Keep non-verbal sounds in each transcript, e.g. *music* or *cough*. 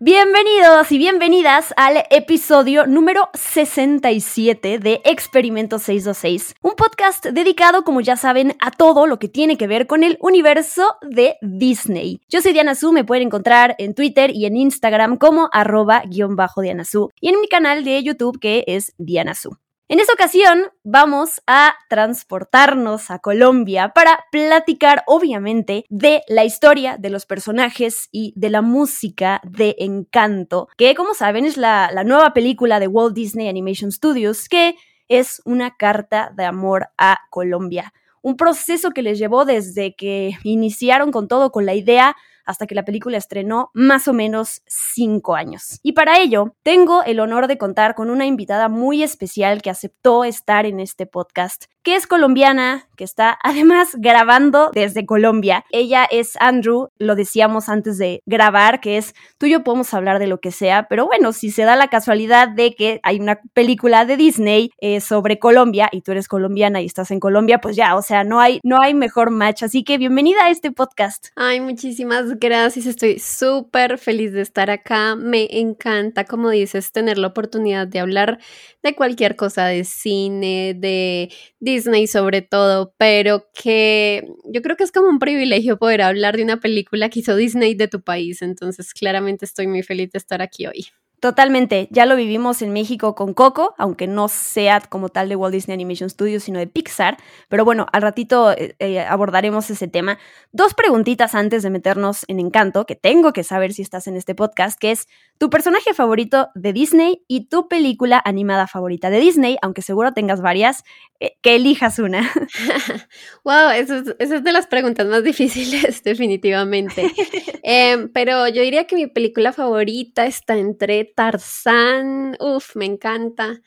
Bienvenidos y bienvenidas al episodio número 67 de Experimento 626, un podcast dedicado, como ya saben, a todo lo que tiene que ver con el universo de Disney. Yo soy Diana Su, me pueden encontrar en Twitter y en Instagram como arroba guion bajo Diana Su y en mi canal de YouTube que es Diana Su. En esta ocasión vamos a transportarnos a Colombia para platicar obviamente de la historia de los personajes y de la música de Encanto, que como saben es la, nueva película de Walt Disney Animation Studios que es una carta de amor a Colombia. Un proceso que les llevó desde que iniciaron con todo, con la idea hasta que la película estrenó más o menos cinco años. Y para ello, tengo el honor de contar con una invitada muy especial que aceptó estar en este podcast, que es colombiana, que está *laughs* además grabando desde Colombia. Ella es Andrew, lo decíamos antes de grabar, que es tú y yo podemos hablar de lo que sea, pero bueno, si se da la casualidad de que hay una película de Disney eh, sobre Colombia y tú eres colombiana y estás en Colombia, pues ya, o sea, no hay, no hay mejor match. Así que bienvenida a este podcast. Ay, muchísimas gracias. Estoy súper feliz de estar acá. Me encanta, como dices, tener la oportunidad de hablar de cualquier cosa, de cine, de Disney sobre todo, pero que yo creo que es como un privilegio poder hablar de una película que hizo Disney de tu país. Entonces, claramente estoy muy feliz de estar aquí hoy. Totalmente, ya lo vivimos en México con Coco, aunque no sea como tal de Walt Disney Animation Studios, sino de Pixar, pero bueno, al ratito eh, eh, abordaremos ese tema. Dos preguntitas antes de meternos en Encanto, que tengo que saber si estás en este podcast, que es tu personaje favorito de Disney y tu película animada favorita de Disney, aunque seguro tengas varias, eh, que elijas una. *laughs* wow, es, esa es de las preguntas más *laughs* difíciles, definitivamente. *laughs* Em, pero yo diría que mi película favorita está entre Tarzán, uff, me encanta.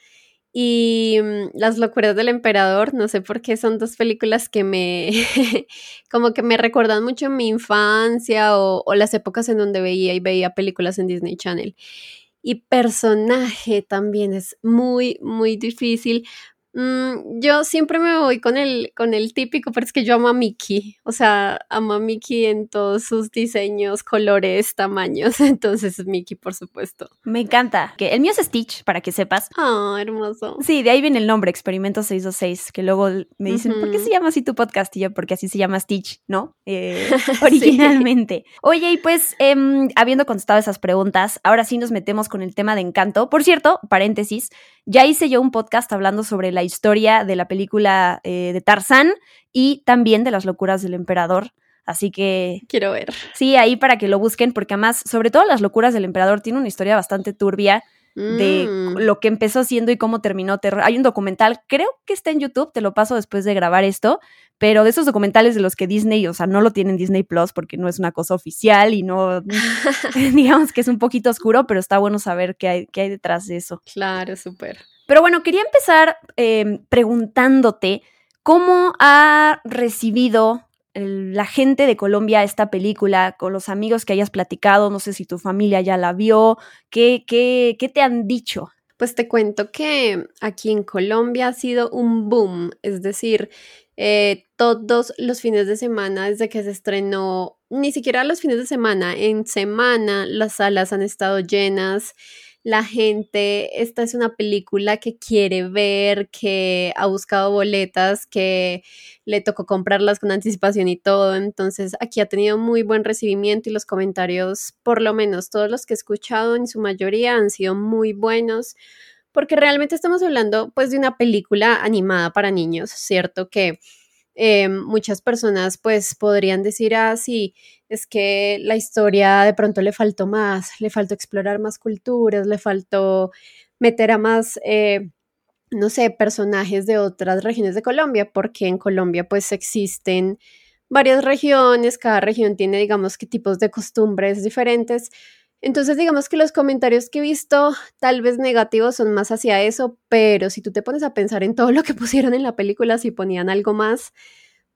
Y mm, Las locuras del emperador, no sé por qué son dos películas que me, *laughs* como que me recuerdan mucho mi infancia o, o las épocas en donde veía y veía películas en Disney Channel. Y personaje también es muy, muy difícil Mm, yo siempre me voy con el, con el típico, pero es que yo amo a Mickey. O sea, amo a Mickey en todos sus diseños, colores, tamaños. *laughs* Entonces, Mickey, por supuesto. Me encanta. Que el mío es Stitch, para que sepas. Ah, hermoso. Sí, de ahí viene el nombre, Experimento 626, que luego me dicen, ¿por qué se llama así tu podcast? Y yo, porque así se llama Stitch, ¿no? Eh, *laughs* originalmente. Oye, y pues, em, habiendo contestado esas preguntas, ahora sí nos metemos con el tema de encanto. Por cierto, paréntesis, ya hice yo un podcast hablando sobre la historia de la película eh, de Tarzán y también de las locuras del emperador. Así que... Quiero ver. Sí, ahí para que lo busquen, porque además, sobre todo las locuras del emperador, tiene una historia bastante turbia de Mm. lo que empezó siendo y cómo terminó. Hay un documental, creo que está en YouTube, te lo paso después de grabar esto, pero de esos documentales de los que Disney, o sea, no lo tienen Disney Plus porque no es una cosa oficial y no, *laughs* *laughs* digamos que es un poquito oscuro, pero está bueno saber qué hay, qué hay detrás de eso. Claro, súper. Pero bueno, quería empezar eh, preguntándote cómo ha recibido la gente de Colombia esta película, con los amigos que hayas platicado, no sé si tu familia ya la vio, ¿qué, qué, qué te han dicho? Pues te cuento que aquí en Colombia ha sido un boom, es decir, eh, todos los fines de semana desde que se estrenó, ni siquiera los fines de semana, en semana las salas han estado llenas, la gente, esta es una película que quiere ver, que ha buscado boletas, que le tocó comprarlas con anticipación y todo, entonces aquí ha tenido muy buen recibimiento y los comentarios, por lo menos todos los que he escuchado en su mayoría han sido muy buenos porque realmente estamos hablando pues de una película animada para niños, ¿cierto? Que eh, muchas personas pues podrían decir, ah, sí, es que la historia de pronto le faltó más, le faltó explorar más culturas, le faltó meter a más, eh, no sé, personajes de otras regiones de Colombia, porque en Colombia pues existen varias regiones, cada región tiene digamos que tipos de costumbres diferentes. Entonces, digamos que los comentarios que he visto, tal vez negativos, son más hacia eso, pero si tú te pones a pensar en todo lo que *laughs* pusieron en la película, si ponían algo más,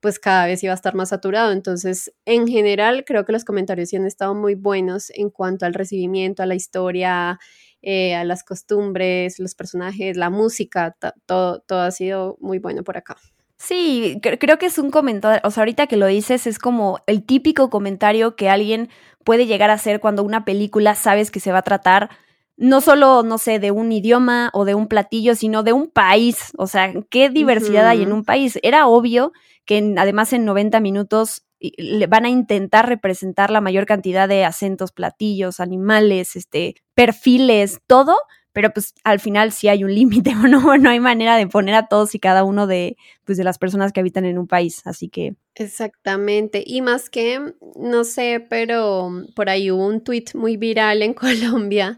pues cada vez iba a estar más saturado. Entonces, en general, creo que los comentarios sí han estado muy buenos en cuanto al recibimiento, a la historia, eh, a las costumbres, los personajes, la música, todo, todo ha sido muy bueno por acá. Sí, creo que es un comentario, o sea, ahorita que lo dices, es como el típico comentario que alguien puede llegar a hacer cuando una película sabes que se va a tratar no solo, no sé, de un idioma o de un platillo, sino de un país. O sea, qué diversidad hay en un país. Era obvio que además en 90 minutos van a intentar representar la mayor cantidad de acentos, platillos, animales, este, perfiles, todo, pero pues al final sí hay un *laughs* límite, ¿no? No hay manera de poner a todos y cada uno de, pues, de las personas que habitan en un país, así que... Exactamente, y más que, no sé, pero por ahí hubo un tweet muy viral en *laughs* Colombia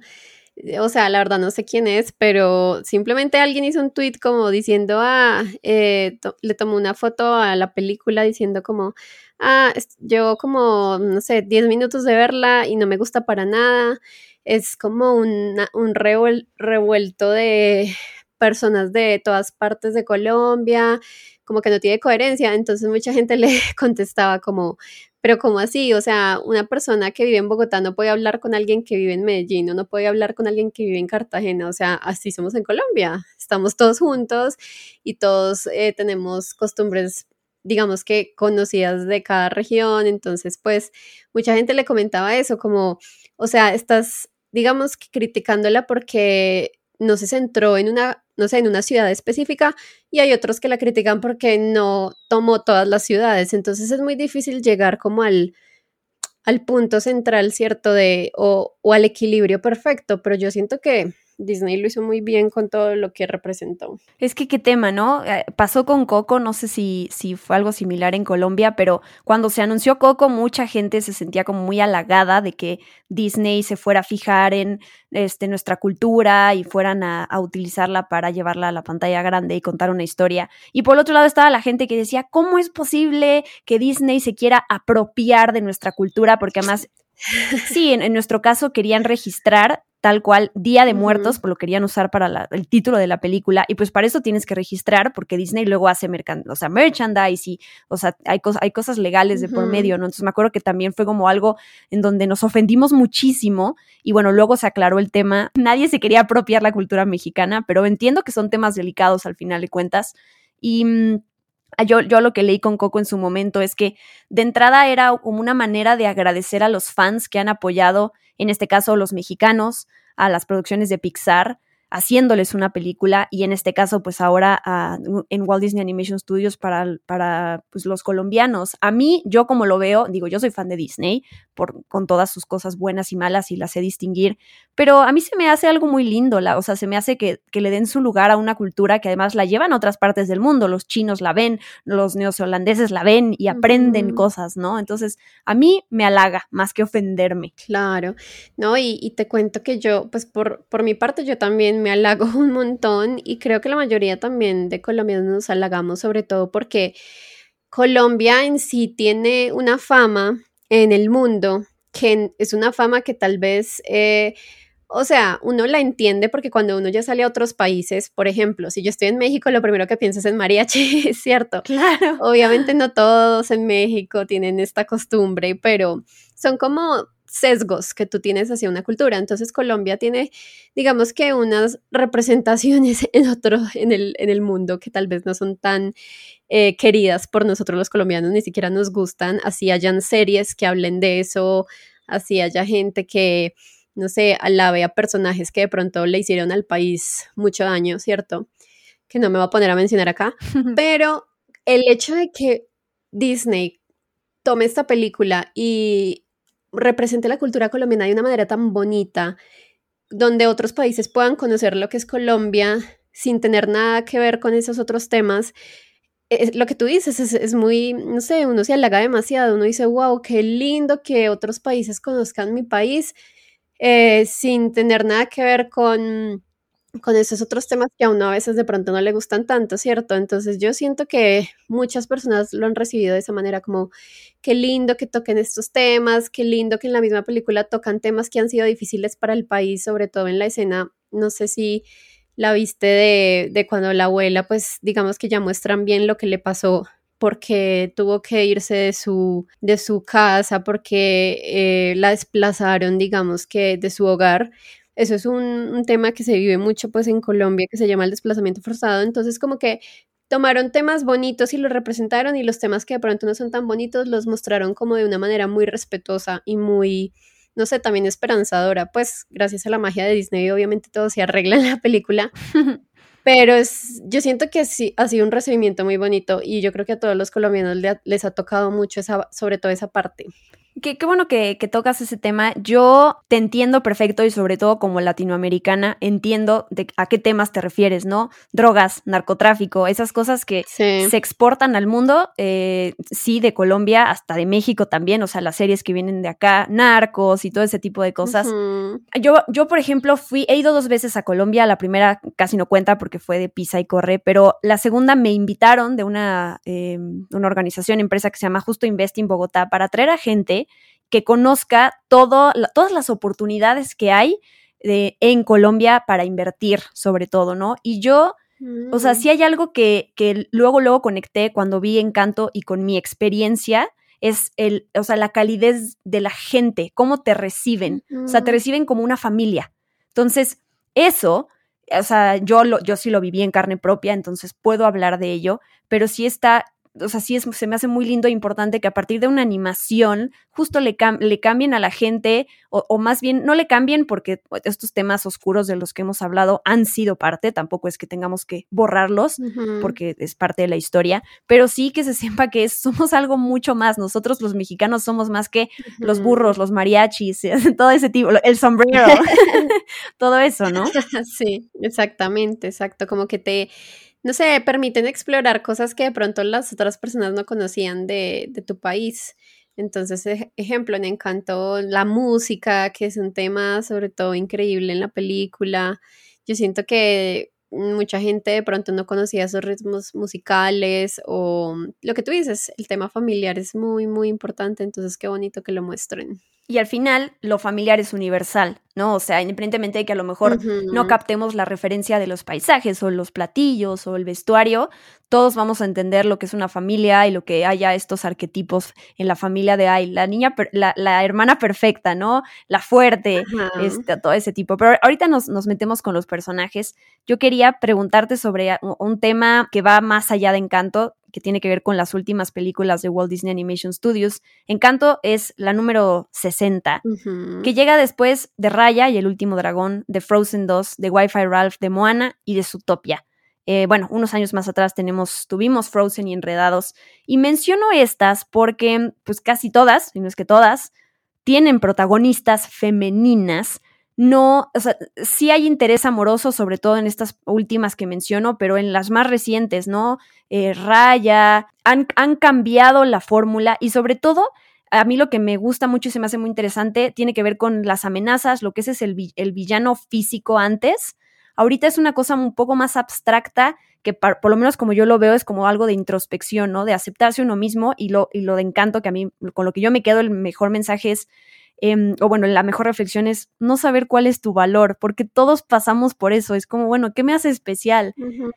o sea, la verdad no sé quién es, pero simplemente alguien hizo un tweet como diciendo, ah, eh, le tomó una foto a la película diciendo como, ah, yo como, no sé, 10 minutos de verla y no me gusta para nada. Es como un revuelto de personas de todas partes de Colombia, como que no tiene coherencia. Entonces mucha gente *laughs* le contestaba como, pero ¿cómo así? O sea, una persona que vive en Bogotá no puede hablar con alguien que vive en Medellín o no puede hablar con alguien que vive en Cartagena. O sea, así somos en Colombia. Estamos todos juntos y todos eh, tenemos costumbres digamos que conocidas de cada región, entonces pues mucha gente le comentaba eso, como, o sea, estás, digamos que criticándola porque no se centró en una, no sé, en una ciudad específica y hay otros que la critican porque no tomó todas las ciudades. Entonces es muy difícil llegar como al, al punto central, ¿cierto? De, o, o al equilibrio perfecto, pero yo siento que Disney lo hizo muy bien con todo lo que representó. Es que qué tema, ¿no? Eh, pasó con Coco, no sé si, si fue algo similar en Colombia, pero cuando se anunció Coco, mucha gente se sentía como muy halagada de que Disney se fuera a fijar en este, nuestra cultura y fueran a, a utilizarla para llevarla a la pantalla grande y contar una historia. Y por otro lado estaba la gente que decía, ¿cómo es posible que Disney se quiera apropiar de nuestra cultura? Porque además *laughs* Sí, en, nuestro caso querían registrar tal cual Día de Muertos, pues lo querían usar para el título de la película, y pues para eso tienes que registrar, porque Disney luego hace o sea, merchandise y, o sea, hay, hay cosas legales de por medio, ¿no? Entonces me acuerdo que también fue como algo en donde nos ofendimos muchísimo, y bueno, luego se aclaró el tema, nadie se quería apropiar la cultura mexicana, pero entiendo que son temas delicados al final de cuentas, y... Mm, yo, yo, lo que leí con Coco en su momento es que de entrada era como una manera de agradecer a los fans que han apoyado, en este caso los mexicanos, a las producciones de Pixar, haciéndoles una película y en este caso pues ahora en Walt Disney Animation Studios para, para pues, los colombianos. A mí, yo como lo veo, digo, yo soy fan de Disney por, con todas sus cosas buenas y malas y las sé distinguir, pero a mí se me hace algo muy lindo, la, o sea, se me hace que, que le den su lugar a una cultura que además la llevan a otras partes del mundo, los chinos la ven, los neozelandeses la ven y aprenden cosas, ¿no? Entonces, a mí me halaga más que ofenderme. Claro, no, y, y te cuento que yo, pues por, por mi parte, yo también me halago *laughs* un montón y creo que la mayoría también de colombianos nos halagamos, sobre todo porque Colombia en sí tiene una fama en el mundo que es una fama que tal vez, eh, o sea, uno la entiende porque cuando uno ya sale a otros países, por ejemplo, si yo estoy en México, lo primero que piensas es en mariachi, *laughs* es cierto. Claro. Obviamente no todos en México tienen esta costumbre, pero son como sesgos que tú tienes hacia una cultura. Entonces Colombia tiene, digamos que unas representaciones *laughs* en otro, en el, en el mundo que tal vez no son tan eh, queridas por nosotros los colombianos, ni siquiera nos gustan, así hayan series que hablen de eso, así haya gente que, no sé, alabe a personajes que de pronto le hicieron al país mucho daño, ¿cierto? Que no me voy a poner a mencionar acá, *laughs* pero el hecho de que Disney tome esta película y represente la cultura colombiana de una manera tan bonita, donde otros países puedan conocer lo que es Colombia sin tener nada que ver con esos otros temas. Es, lo que tú dices es, muy, no sé, uno se halaga demasiado, uno dice, wow, qué lindo que otros países conozcan mi país eh, sin tener nada que ver con con esos otros temas que a uno a veces de pronto no le gustan tanto, ¿cierto? Entonces yo siento que muchas personas lo han recibido de esa manera como, qué lindo que toquen estos temas, qué lindo que en la misma película tocan temas que han sido difíciles para el país, sobre todo en la escena, no sé si la viste de, de cuando la abuela, pues digamos que ya muestran bien lo que le pasó porque tuvo que irse de su, de su casa, porque eh, la desplazaron, digamos que de su hogar. Eso es un, un, tema que se vive mucho pues en Colombia, que se llama el desplazamiento forzado. Entonces como que tomaron temas bonitos y los representaron y los temas que de pronto no son tan bonitos los mostraron como de una manera muy respetuosa y muy, no sé, también esperanzadora. Pues gracias a la magia de Disney obviamente todo se arregla en la película. *laughs* Pero es, yo siento que sí, ha sido un recibimiento muy bonito y yo creo que a todos los colombianos les ha tocado mucho esa, sobre todo esa parte. Qué, qué bueno que, que, tocas ese tema. Yo te entiendo perfecto y sobre todo como latinoamericana entiendo de a qué temas te refieres, ¿no? Drogas, narcotráfico, esas cosas que sí. se exportan al mundo, eh, sí, de Colombia hasta de México también, o sea, las series que vienen de acá, narcos y todo ese tipo de cosas. Uh -huh. yo, yo, por ejemplo, fui, he ido dos veces a Colombia, la primera casi no cuenta porque fue de pisa y corre, pero la segunda me invitaron de una, eh, una organización, empresa que se llama Justo Investing Bogotá para traer a gente que conozca todo, la, todas las oportunidades que hay de, en Colombia para invertir, sobre todo, ¿no? Y yo, mm. o sea, sí hay algo que, que luego, luego conecté cuando vi Encanto y con mi experiencia, es el, o sea, la calidez de la gente, cómo te reciben, mm. o sea, te reciben como una familia. Entonces, eso, o sea, yo, lo, yo sí lo viví en carne propia, entonces puedo hablar de ello, pero sí está o sea, sí es, se me hace muy lindo e importante que a partir de una animación justo le, cam le cambien a la gente, o, o, más bien no le cambien porque estos temas oscuros de los que hemos hablado han sido parte, tampoco es que tengamos que borrarlos uh -huh. porque es parte de la historia, pero sí que se sepa que somos algo mucho más. Nosotros los mexicanos somos más que uh -huh. los burros, los mariachis, *laughs* todo ese tipo, el sombrero, *laughs* todo eso, ¿no? *laughs* Sí, exactamente, exacto, como que te no sé, permiten explorar cosas que de pronto las otras personas no conocían de, de tu país. Entonces, ejemplo, en Encanto, la música, que es un tema sobre todo increíble en la película. Yo siento que mucha gente de pronto no conocía esos ritmos musicales o lo que tú dices, el tema familiar es muy, muy importante, entonces qué bonito que lo muestren. Y al final, lo familiar es universal, ¿no? O sea, independientemente de que a lo mejor uh -huh. no captemos la referencia de los paisajes o los platillos o el vestuario, todos vamos a entender lo que es una familia y lo que haya estos arquetipos en la familia de ay, la niña, la, la hermana perfecta, ¿no? La fuerte, uh -huh. este, todo ese tipo. Pero ahorita nos, nos, metemos con los personajes. Yo quería preguntarte sobre un tema que va más allá de Encanto, que tiene que ver con las últimas películas de Walt Disney Animation Studios. Encanto es la número 60, uh -huh. que llega después de Raya y el último dragón, de Frozen 2, de Wi-Fi Ralph, de Moana y de Zootopia. Eh, bueno, unos años más atrás tenemos, tuvimos Frozen y Enredados. Y menciono estas porque, pues casi todas, si no es que todas, tienen protagonistas femeninas no, o sea, sí hay interés amoroso, sobre todo en estas últimas que menciono, pero en las más recientes, ¿no? Eh, Raya, han, han cambiado la fórmula y sobre todo, a mí lo que me gusta mucho y se me hace muy interesante tiene que ver con las amenazas, lo que ese es el, el villano físico antes. Ahorita es una cosa un poco más abstracta que por lo menos como yo lo veo es como algo de introspección, ¿no? De aceptarse uno mismo y lo, y lo de encanto que a mí, con lo que yo me quedo, el mejor mensaje es eh, o bueno, la mejor reflexión es no saber cuál es tu valor, porque todos pasamos por eso, es como, bueno, ¿qué me hace especial? Uh -huh.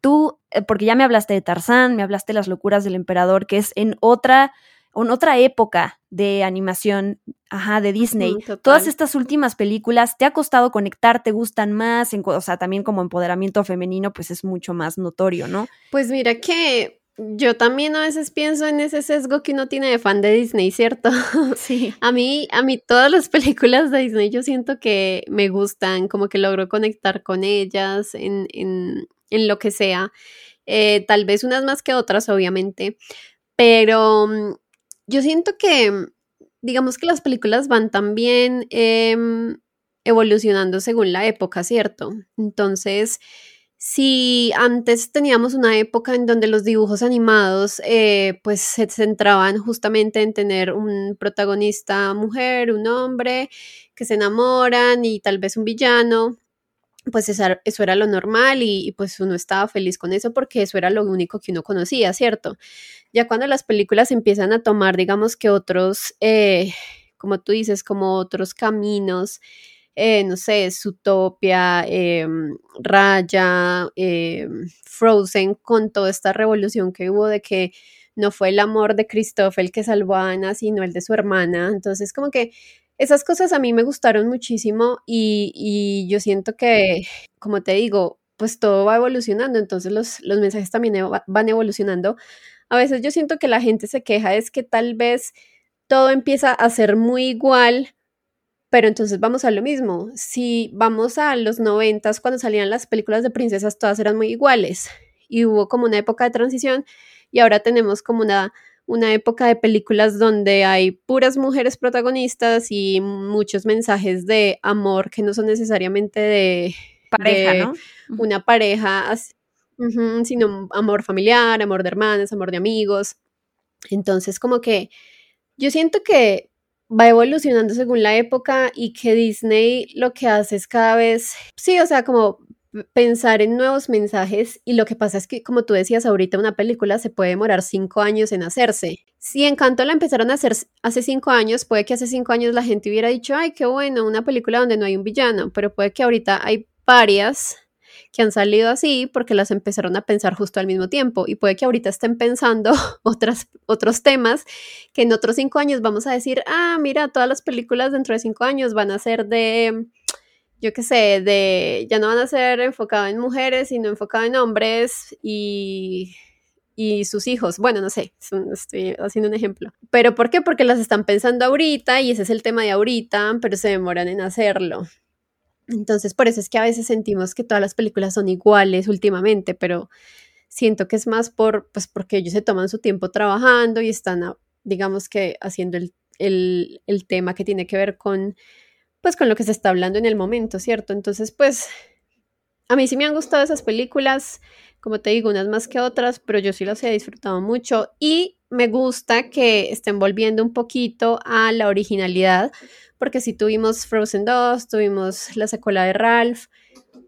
Tú, eh, porque ya me hablaste de Tarzán, me hablaste de las locuras del emperador, que es en otra, en otra época de animación, ajá, de Disney. Todas estas últimas películas, ¿te ha costado conectar? ¿Te gustan más? En, o sea, también como empoderamiento femenino, pues es mucho más notorio, ¿no? Pues mira que yo también a veces pienso en ese sesgo que uno tiene de fan de Disney, ¿cierto? *laughs* Sí. A mí, a mí todas las películas de Disney yo siento que me gustan, como que logro conectar con ellas en, en, en lo que sea. Eh, tal vez unas más que otras, obviamente, pero um, yo siento que, digamos que las películas van también eh, evolucionando según la época, ¿cierto? Entonces, si antes teníamos una época en donde los dibujos animados eh, pues se centraban justamente en tener un protagonista mujer, un hombre, que se enamoran y tal vez un villano, pues eso era lo normal y, pues uno estaba feliz con eso porque eso era lo único que uno conocía, ¿cierto? Ya cuando las películas empiezan a tomar, digamos que otros, eh, como tú dices, como otros caminos, eh, no sé, Zootopia, eh, Raya, Frozen, con toda esta revolución que hubo de que no fue el amor de Christoph el que salvó a Ana, sino el de su hermana. Entonces, como que esas cosas a mí me gustaron muchísimo y, yo siento que, como te digo, pues todo va evolucionando, entonces los, los mensajes también van evolucionando. A veces yo siento que la gente se queja es que tal vez todo empieza a ser muy igual, pero entonces vamos a lo mismo. Si vamos a los noventas, cuando salían las películas de princesas, todas eran muy iguales y hubo como una época de transición y ahora tenemos como una una época de películas donde hay puras mujeres protagonistas y muchos mensajes de amor que no son necesariamente de pareja, ¿no? Una pareja, sino amor familiar, amor de hermanas, amor de amigos. Entonces, como que yo siento que va evolucionando según la época y que Disney lo que hace es cada vez, sí, o sea, como pensar en nuevos mensajes y lo que pasa es que, como tú decías ahorita, una película se puede demorar cinco años en hacerse. Si Encanto la empezaron a hacer hace cinco años, puede que hace cinco años la gente hubiera dicho, ay, qué bueno, una película donde no hay un villano, pero puede que ahorita hay varias que han salido así porque las empezaron a pensar justo al mismo tiempo y puede que ahorita estén pensando *laughs* otros temas que en otros cinco años vamos a decir, ah, mira, todas las películas dentro de cinco años van a ser de yo qué sé, de ya no van a ser enfocados en mujeres, sino enfocados en hombres y, y sus hijos. Bueno, no sé, estoy haciendo un ejemplo. ¿Pero por qué? Porque las están pensando ahorita y ese es el tema de ahorita, pero se demoran en hacerlo. Entonces, por eso es que a veces sentimos que todas las películas son iguales últimamente, pero siento que es más por, pues porque ellos se toman su tiempo trabajando y están, digamos que, haciendo el, el, el tema que tiene que ver con pues con lo que se está hablando en el momento, ¿cierto? Entonces, pues a mí sí me han gustado esas películas, como te digo, unas más que otras, pero yo sí las he disfrutado mucho y me gusta que estén volviendo un poquito a la originalidad, porque sí tuvimos Frozen 2, tuvimos la secuela de Ralph,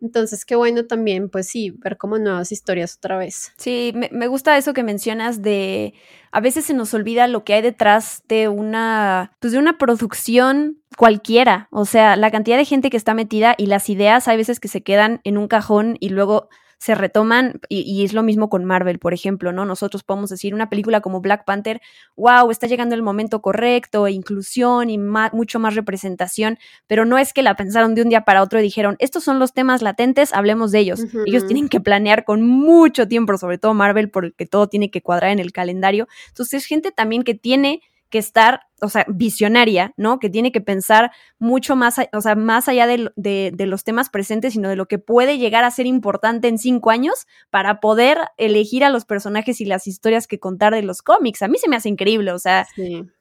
entonces, qué bueno también, pues sí, ver como nuevas historias otra vez. Sí, me, me, gusta eso que mencionas de a veces se nos olvida lo que hay detrás de una, pues de una producción cualquiera. O sea, la cantidad de gente que está metida y las ideas hay veces que se quedan en un cajón y luego se retoman y, es lo mismo con Marvel, por ejemplo, ¿no? Nosotros podemos decir una película como Black Panther, wow, está llegando el momento correcto, inclusión y mucho más representación, pero no es que la pensaron de un día para otro y dijeron, estos son los temas latentes, hablemos de ellos. Ellos tienen que planear con mucho tiempo, sobre todo Marvel, porque todo tiene que cuadrar en el calendario. Entonces, es gente también que tiene que estar, o sea, visionaria, ¿no? Que tiene que pensar mucho más, o sea, más allá de, de, los temas presentes, sino de lo que puede llegar a ser importante en cinco años para poder elegir a los personajes y las historias que contar de los cómics. A mí se me hace increíble, o sea.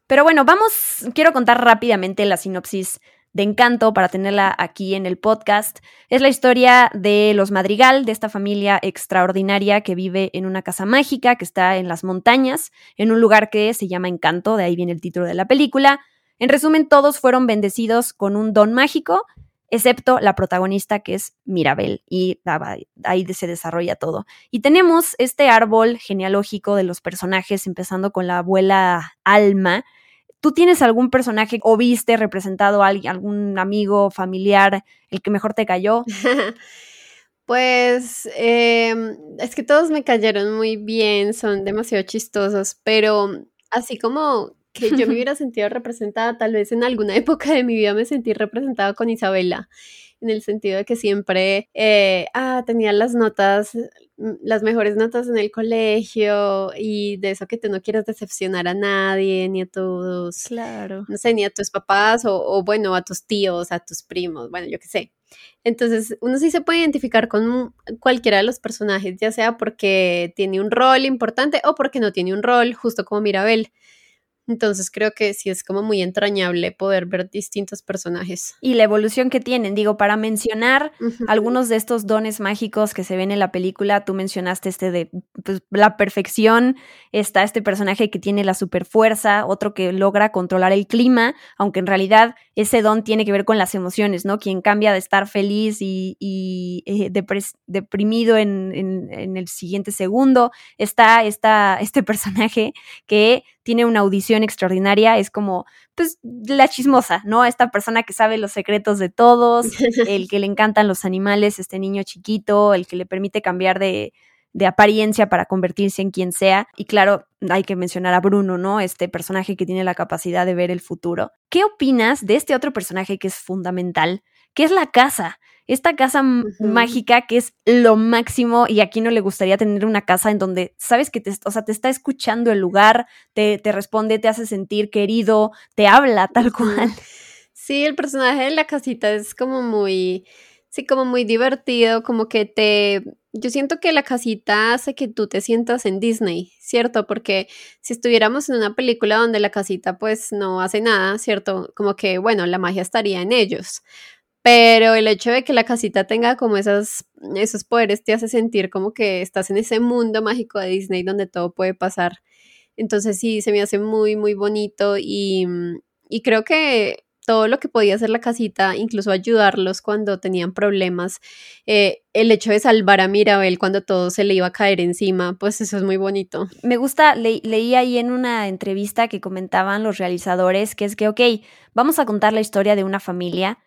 Pero bueno, vamos, quiero contar rápidamente la sinopsis de encanto para tenerla aquí en el podcast. Es la historia de los Madrigal, de esta familia extraordinaria que vive en una casa mágica que está en las montañas, en un lugar que se llama Encanto, de ahí viene el título de la película. En resumen, todos fueron bendecidos con un don mágico, excepto la protagonista que es Mirabel, y ahí se desarrolla todo. Y tenemos este árbol genealógico de los personajes, empezando con la abuela Alma, ¿Tú tienes algún personaje o viste representado a algún amigo, familiar, el que mejor te cayó? *laughs* Pues em, es que todos me cayeron muy bien, son demasiado chistosos, pero así como que yo me hubiera sentido representada, tal vez en alguna *laughs* época de mi vida me sentí representada con Isabela en el sentido de que siempre eh, ah, tenía las notas, las mejores notas en el colegio y de eso que tú no quieres decepcionar a nadie, ni a tus, claro. no sé, ni a tus papás o, o bueno, a tus tíos, a tus primos, bueno, yo qué sé. Entonces, uno sí se puede identificar con cualquiera de los personajes, ya sea porque tiene un rol importante o porque no tiene un rol, justo como Mirabel. Entonces creo que sí es como muy entrañable poder ver distintos personajes. Y la evolución que tienen, digo, para mencionar algunos de estos dones mágicos que se ven en la película, tú mencionaste este de pues, la perfección. Está este personaje que tiene la super fuerza, otro que logra controlar el clima, aunque en realidad ese don tiene que ver con las emociones, ¿no? Quien cambia de estar feliz y, eh, deprimido en, en, el siguiente segundo. Está esta, este *laughs* personaje que tiene una audición extraordinaria, es como, pues, la chismosa, ¿no? Esta persona que sabe los secretos de todos, *laughs* el que le encantan los animales, este niño chiquito, el que le permite cambiar de, de apariencia para convertirse en quien sea. Y claro, hay que mencionar a Bruno, ¿no? Este personaje que tiene la capacidad de ver el futuro. ¿Qué opinas de este otro personaje que es fundamental, que es la casa? Esta casa mágica que es lo máximo y aquí no le gustaría tener una casa en donde sabes que te, o sea, te está escuchando el lugar, te, te responde, te hace sentir querido, te habla tal cual. Sí, el personaje de la casita es como muy, sí, como muy divertido, como que te, yo siento que la casita hace que tú te sientas en Disney, ¿cierto? Porque si estuviéramos en una película donde la casita pues no hace nada, ¿cierto? Como que, bueno, la magia estaría en ellos. Pero el hecho de que la casita tenga como esas, esos poderes te hace sentir como que estás en ese mundo mágico de Disney donde todo puede pasar. Entonces sí, se me hace muy, muy bonito y, y creo que todo lo que podía hacer la casita, incluso ayudarlos cuando tenían problemas, eh, el hecho de salvar a Mirabel cuando todo se le iba a caer encima, pues eso es muy bonito. Me gusta, leí ahí en una entrevista que comentaban los realizadores que es que, ok, vamos a contar la historia de una familia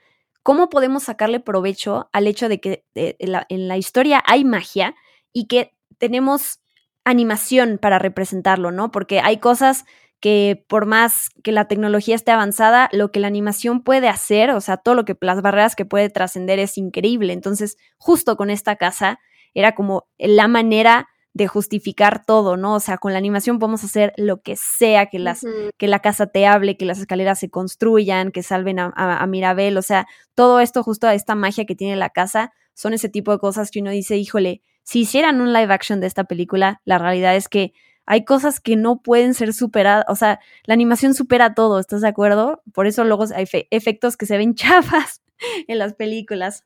¿Cómo podemos sacarle provecho al hecho de que eh, en, la, historia hay magia y que tenemos animación para representarlo, ¿no? Porque hay cosas que por más que la tecnología esté avanzada, lo que la animación puede hacer, o sea, todo lo que las barreras que puede trascender es increíble. Entonces, justo con esta casa era como la manera de justificar todo, ¿no? O sea, con la animación podemos hacer lo que sea, que, las, que la casa te hable, que las escaleras se construyan, que salven a, Mirabel, o sea, todo esto, justo a esta magia que tiene la casa, son ese tipo de cosas que uno dice, híjole, si hicieran un live action de esta película, la realidad es que hay cosas que no pueden ser superadas, o sea, la animación supera todo, ¿estás de acuerdo? Por eso luego hay efectos que se ven *laughs* chafas en las películas.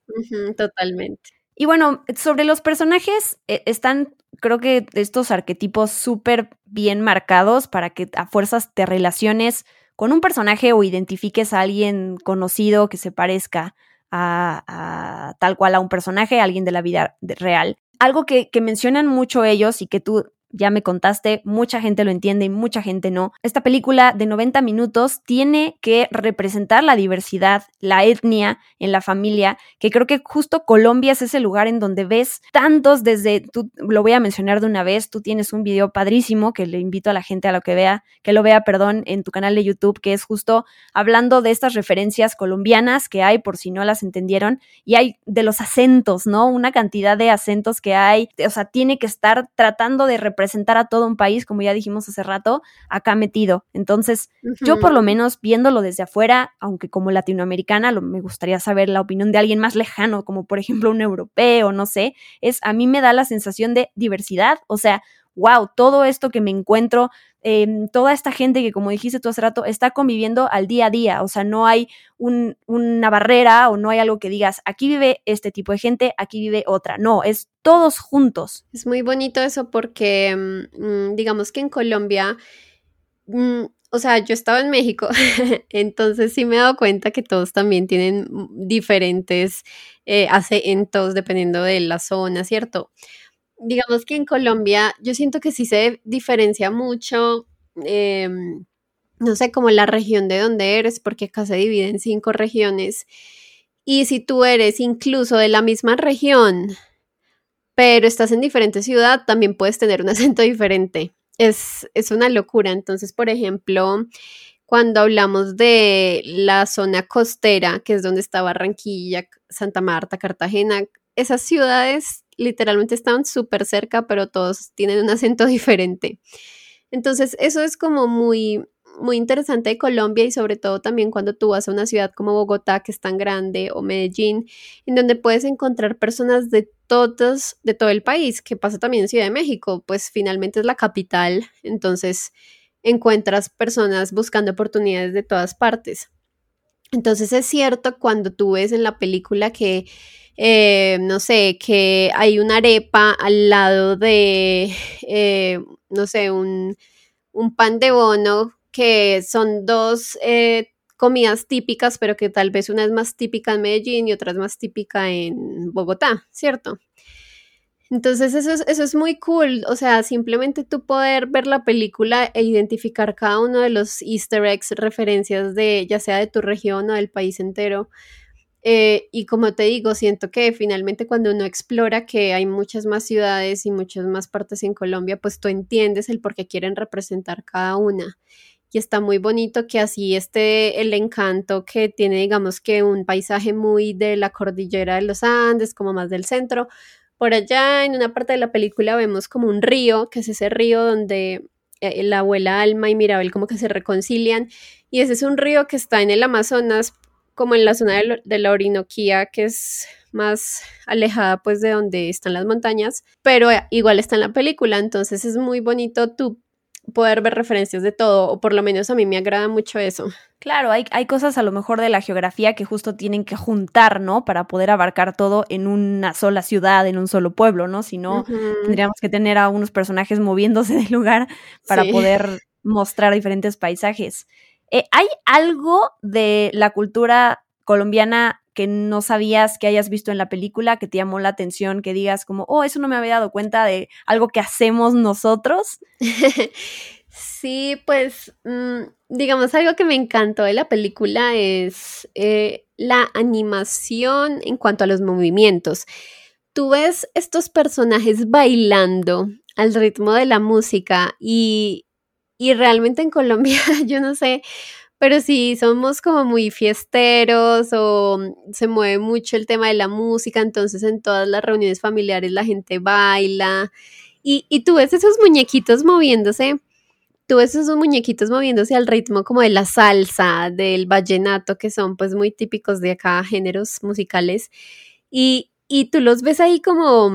totalmente. Y bueno, sobre los personajes, eh, están creo que estos arquetipos súper bien marcados para que a fuerzas te relaciones con un personaje o identifiques a alguien conocido que se parezca a, tal cual a un personaje, a alguien de la vida real. Algo que, que mencionan mucho ellos y que tú ya me contaste, mucha gente lo entiende y mucha gente no. Esta película de 90 minutos tiene que representar la diversidad, la etnia en la familia, que creo que justo Colombia es ese lugar en donde ves tantos desde, tú lo voy a mencionar de una vez, tú tienes un video padrísimo que le invito a la gente a lo que vea, que lo vea, perdón, en tu canal de YouTube, que es justo hablando de estas referencias colombianas que hay, por si no las entendieron, y hay de los acentos, ¿no? Una cantidad de acentos que hay, o sea, tiene que estar tratando de representar representar a todo un país, como ya dijimos hace rato, acá metido. Entonces, yo por lo menos viéndolo desde afuera, aunque como latinoamericana, lo, me gustaría saber la opinión de alguien más lejano, como por ejemplo un europeo, no sé, es a mí me da la sensación de diversidad, o sea, wow, todo esto que me encuentro, em, toda esta gente que, como dijiste tú hace rato, está conviviendo al día a día. O sea, no hay una barrera o no hay algo que digas, aquí vive este tipo de gente, aquí vive otra. No, es todos juntos. Es muy bonito eso porque, mm, digamos que en Colombia, mm, o sea, yo estaba en México, *laughs* entonces sí me he dado cuenta que todos también tienen diferentes eh, acentos dependiendo de la zona, ¿cierto? Digamos que en Colombia yo siento que sí se diferencia mucho, em, no sé, como la región de donde eres, porque acá se divide en cinco regiones. Y si tú eres incluso de la misma región, pero estás en diferente ciudad, también puedes tener un *laughs* acento diferente. Es, es una locura. Entonces, por ejemplo, cuando hablamos de la zona costera, que es donde está Barranquilla, Santa Marta, Cartagena, esas ciudades literalmente estaban súper cerca, pero todos tienen un acento *laughs* diferente. Entonces, eso es como muy, muy interesante de Colombia y sobre todo también cuando tú vas a una ciudad como Bogotá, que es tan grande, o Medellín, en donde puedes encontrar personas de todos, de todo el país, que pasa también en Ciudad de México, pues finalmente es la capital, entonces encuentras personas buscando oportunidades de todas partes. Entonces es cierto cuando tú ves en la película que eh, no sé, que hay una arepa al lado de, eh, no sé, un, un, pan de bono, que son dos eh, comidas típicas, pero que tal vez una es más típica en Medellín y otra es más típica en Bogotá, ¿cierto? Entonces eso es, eso es muy cool, o sea, simplemente tú poder ver la película e identificar cada uno de los easter eggs, referencias de ya sea de tu región o del país entero. Eh, y como te digo, siento que finalmente cuando uno explora que hay muchas más ciudades y muchas más partes en Colombia, pues tú entiendes el por qué quieren representar cada una. Y está muy bonito que así esté el encanto que tiene, digamos que un paisaje muy de la cordillera de los Andes, como más del centro, por allá en una parte de la película vemos como un río, que es ese río donde eh, la abuela Alma y Mirabel como que se reconcilian. Y ese es un río que está en el Amazonas, como en la zona de, la Orinoquía, que es más alejada pues de donde están las montañas, pero eh, igual está en la película, entonces es muy bonito tú poder ver referencias de todo, o por lo menos a mí me agrada mucho eso. Claro, hay, hay cosas a lo mejor de la geografía que justo tienen que juntar, ¿no? Para poder abarcar todo en una sola ciudad, en un solo pueblo, ¿no? Si no, tendríamos que tener a unos personajes moviéndose *laughs* del lugar para poder mostrar diferentes paisajes. Eh, ¿Hay algo de la cultura colombiana que no sabías que hayas visto en la película, que te llamó la atención, que digas como, oh, eso no me había dado cuenta de algo que hacemos nosotros? *laughs* Sí, pues mm, digamos algo que me encantó de la película es eh, la animación en cuanto a los movimientos. Tú ves estos personajes bailando al ritmo de la música y, y realmente en Colombia, *laughs* yo no sé, pero sí somos como muy fiesteros o se mueve mucho el tema de la música, entonces en todas las reuniones familiares la gente baila. Y, y tú ves esos muñequitos moviéndose tú ves esos muñequitos moviéndose al ritmo como de la salsa, del vallenato, que son pues muy típicos de acá, géneros musicales, y, y tú los ves ahí como,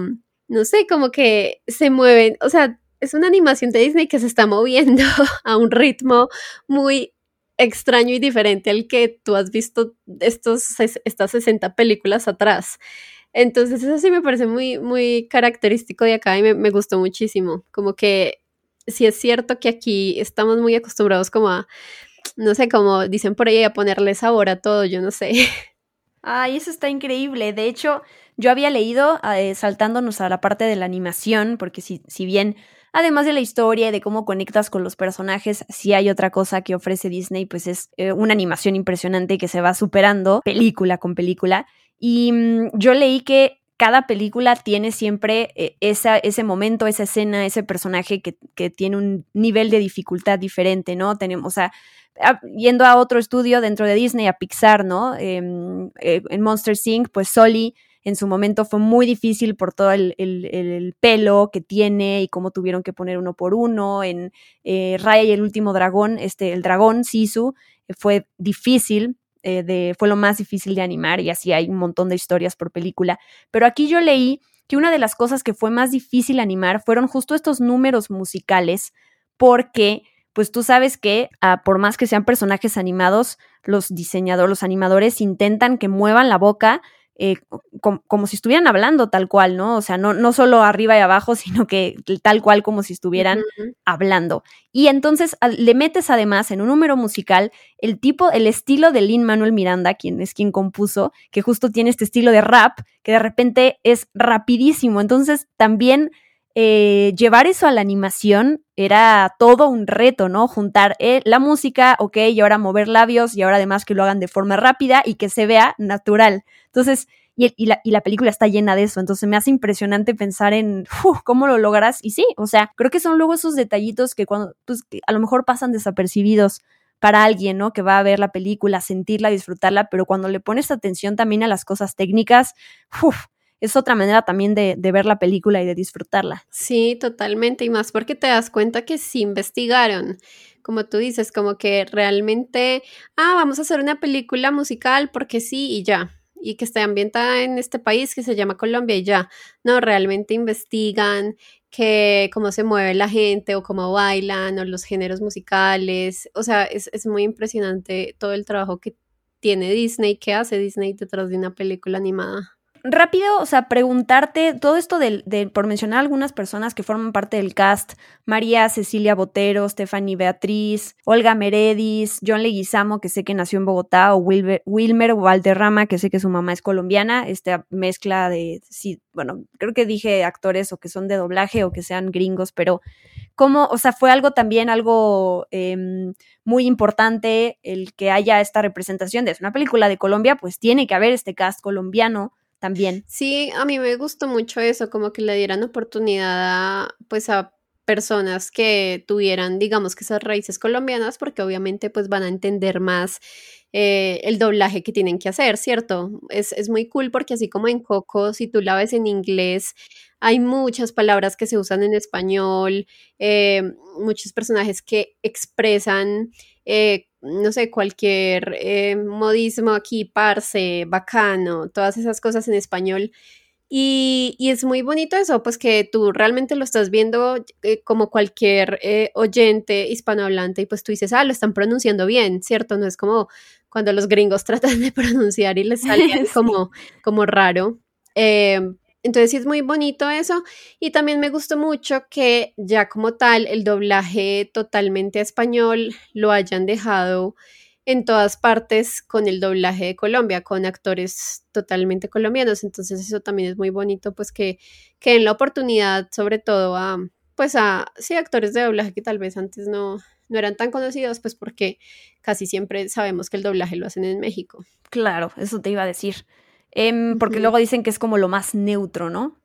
no sé, como que se mueven, o sea, es una animación de Disney que se está moviendo *laughs* a un ritmo muy extraño y diferente al que tú has visto estos, estas 60 películas atrás. Entonces eso sí me parece muy, muy característico de acá y me, me gustó muchísimo. Como que sí es cierto que aquí estamos muy acostumbrados como a, no sé, como dicen por ahí, a ponerle sabor a todo, yo no sé. Ay, eso está increíble. De hecho, yo había leído, eh, saltándonos a la parte de la animación, porque si, si bien, además de la historia y de cómo conectas con los personajes, si hay otra cosa que ofrece Disney, pues es eh, una animación impresionante que se va superando película con película. Y mm, yo leí que cada película tiene siempre eh, ese momento, esa escena, ese personaje que, tiene un nivel de dificultad diferente, ¿no? Tenemos, o sea, yendo a otro estudio dentro de Disney, a Pixar, ¿no? Em, eh, en Monster Inc., pues Soli en su momento fue muy difícil por todo el, pelo que tiene y cómo tuvieron que poner uno por uno. En eh, Raya y el último dragón, este, el dragón Sisu, fue difícil eh, fue lo más difícil de animar y así hay un montón de historias por película. Pero aquí yo leí que una de las cosas que fue más difícil animar fueron justo estos números musicales porque pues tú sabes que ah, por más que sean personajes animados, los diseñadores, los animadores intentan que muevan la boca eh, como si estuvieran hablando tal cual, ¿no? O sea, no, no solo arriba y abajo, *laughs* sino que tal cual como si estuvieran hablando. Y entonces le metes además en un número musical el tipo, el estilo de Lin Manuel Miranda, quien es quien compuso, que justo tiene este estilo de rap, que de repente es rapidísimo. Entonces también eh, llevar eso a la animación era todo un reto, ¿no? Juntar eh, la música, ok, y ahora mover labios, y ahora además que lo hagan de forma rápida y que se vea natural. Entonces, y, la, y la, película está llena de eso, entonces me hace impresionante pensar en cómo lo logras. Y sí, o sea, creo que son luego esos detallitos que cuando pues, a lo mejor pasan desapercibidos para alguien, ¿no? Que va a ver la película, sentirla, disfrutarla, pero cuando le pones atención también a las cosas técnicas, uf, es otra manera también de, ver la película y de disfrutarla. Sí, totalmente, y más porque te das cuenta que sí investigaron como tú dices, como que realmente, ah, vamos a hacer una película musical porque sí y ya, y que esté ambientada en este país que se llama Colombia y ya. No, realmente investigan que cómo se mueve la gente o cómo bailan o los géneros musicales. O sea, es, es muy impresionante todo el trabajo que tiene Disney, que hace Disney detrás de una película animada. Rápido, o sea, preguntarte todo esto de, por mencionar algunas personas que forman parte del cast, María Cecilia Botero, Stephanie Beatriz, Olga Meredis, John Leguizamo, que sé que nació en Bogotá, o Wilmer, Wilmer Valderrama, que sé que su mamá es colombiana, esta mezcla de, sí, bueno, creo que dije actores o que son de doblaje o que sean gringos, pero como, o sea, fue algo también, algo em, muy importante el que haya esta representación. De una película de Colombia, pues tiene que haber este cast colombiano también. Sí, a mí me gustó mucho eso, como que le dieran oportunidad a, pues a personas que tuvieran, digamos que esas raíces colombianas, porque obviamente pues van a entender más eh, el doblaje que tienen que hacer, ¿cierto? Es, es, muy cool porque así como en Coco, si tú la ves en inglés, hay muchas palabras que se usan en español, eh, muchos personajes que expresan, eh, no sé, cualquier modismo aquí, parse, bacano, todas esas cosas en español y, es muy bonito eso, pues que tú realmente lo estás viendo eh, como cualquier eh, oyente hispanohablante y pues tú dices, ah, lo están pronunciando bien, ¿cierto? No es como cuando los gringos *laughs* tratan de pronunciar y les sale *laughs* como, como raro. Eh, entonces sí es muy bonito eso y también me gustó mucho que ya como tal el doblaje totalmente español lo hayan dejado en todas partes con el doblaje de Colombia, con actores totalmente colombianos. Entonces eso también es muy bonito, pues que, que den la oportunidad, sobre todo a, pues a, sí, actores de doblaje que tal vez antes no, no eran tan conocidos, pues porque casi siempre sabemos que el doblaje lo hacen en México. Claro, eso te iba a decir. Em, porque luego dicen que es como lo más neutro, ¿no?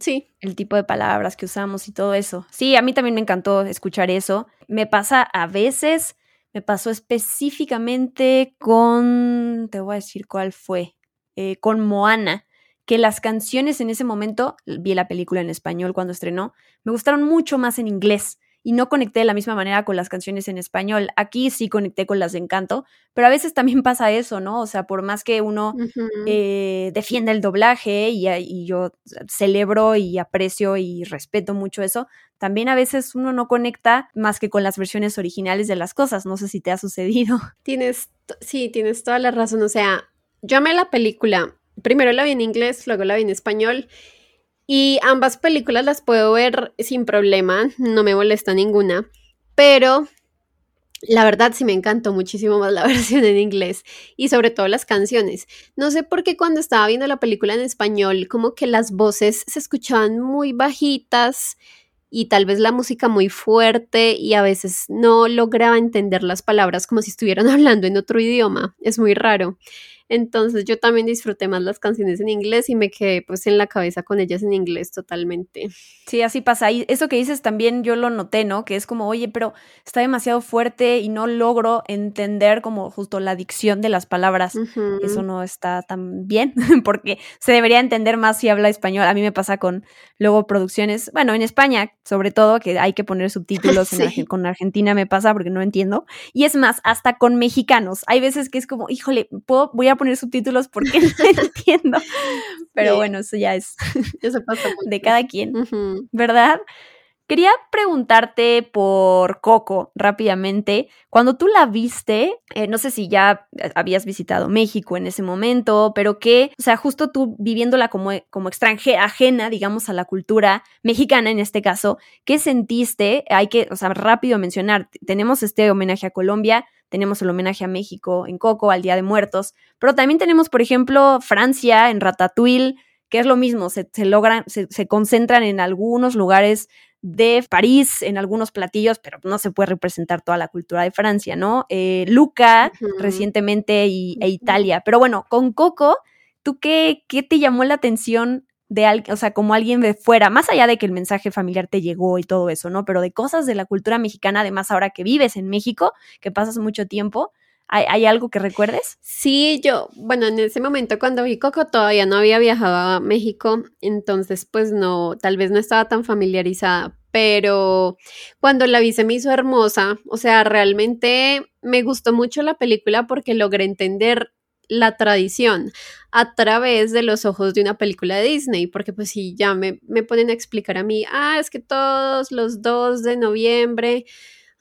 sí. El tipo de palabras que usamos y todo eso. Sí, a mí también me encantó escuchar eso. Me pasa a veces me pasó específicamente con, te voy a decir cuál fue, eh, con Moana, que las canciones en ese momento, vi la película en español cuando estrenó, me gustaron mucho más en inglés y no conecté de la misma manera con las canciones en español. Aquí sí conecté con las de encanto, pero a veces también *laughs* pasa eso, ¿no? O sea, por más que uno eh, defienda el doblaje y, y, yo celebro y aprecio y respeto mucho eso, también a veces uno no conecta más que con las versiones originales de las cosas. No sé si te ha sucedido. *laughs* Tienes, sí, tienes toda la razón. O sea, yo amé la película. Primero la vi en inglés, luego la vi en español y ambas películas las puedo ver sin problema, no me molesta ninguna, pero la verdad sí me encantó muchísimo más la *laughs* versión en inglés y sobre todo las canciones. No sé por qué cuando estaba viendo la película en español como que las voces se escuchaban muy bajitas y tal vez la música muy fuerte y a veces no lograba entender las palabras como si estuvieran *laughs* hablando en otro idioma. Es muy raro. Entonces yo también disfruté más las canciones en inglés y me quedé pues en la cabeza con ellas en inglés totalmente. Sí, así pasa. Y eso que dices también yo lo noté, ¿no? Que es como, oye, pero está demasiado fuerte y no logro entender como justo la dicción de las palabras. Eso no está tan bien *laughs* porque se debería entender más si habla español. A mí me pasa con luego producciones, bueno, en España sobre todo, que hay que poner *laughs* subtítulos. con Argentina me pasa porque no entiendo. Y es más, hasta con mexicanos. Hay veces que es como, híjole, ¿puedo, voy a poner subtítulos porque *laughs* no entiendo. Pero bueno, eso ya es *laughs* de cada quien, ¿verdad? Quería preguntarte por Coco rápidamente. Cuando tú la viste, eh, no sé si ya habías visitado México en ese momento, pero que, o sea, justo tú viviéndola como, como extranjera, ajena, digamos, a la cultura mexicana en este caso, ¿qué sentiste? Hay que, o sea, rápido mencionar, tenemos este homenaje a Colombia, tenemos el homenaje a México en Coco, al Día de Muertos, pero también tenemos, por ejemplo, Francia en Ratatouille, que es lo mismo, se, logran, se, concentran en algunos lugares de París, en algunos platillos, pero no se puede representar toda la cultura de Francia, ¿no? Eh, Luca recientemente y, e Italia, pero bueno, con Coco, ¿tú qué, qué te llamó la atención de alguien, o sea, como alguien de fuera, más allá de que el mensaje familiar te llegó y todo eso, ¿no? Pero de cosas de la cultura mexicana, además ahora que vives en México, que pasas mucho tiempo, ¿hay, algo que recuerdes? Sí, yo, bueno, en ese momento cuando vi Coco todavía no había viajado a México, entonces pues no, tal vez no estaba tan familiarizada, pero cuando la vi se me hizo hermosa, o sea, realmente me gustó mucho la película porque logré entender la tradición a través de los ojos de una película de Disney, porque pues si ya me, me ponen a explicar a mí, ah, es que todos los 2 de noviembre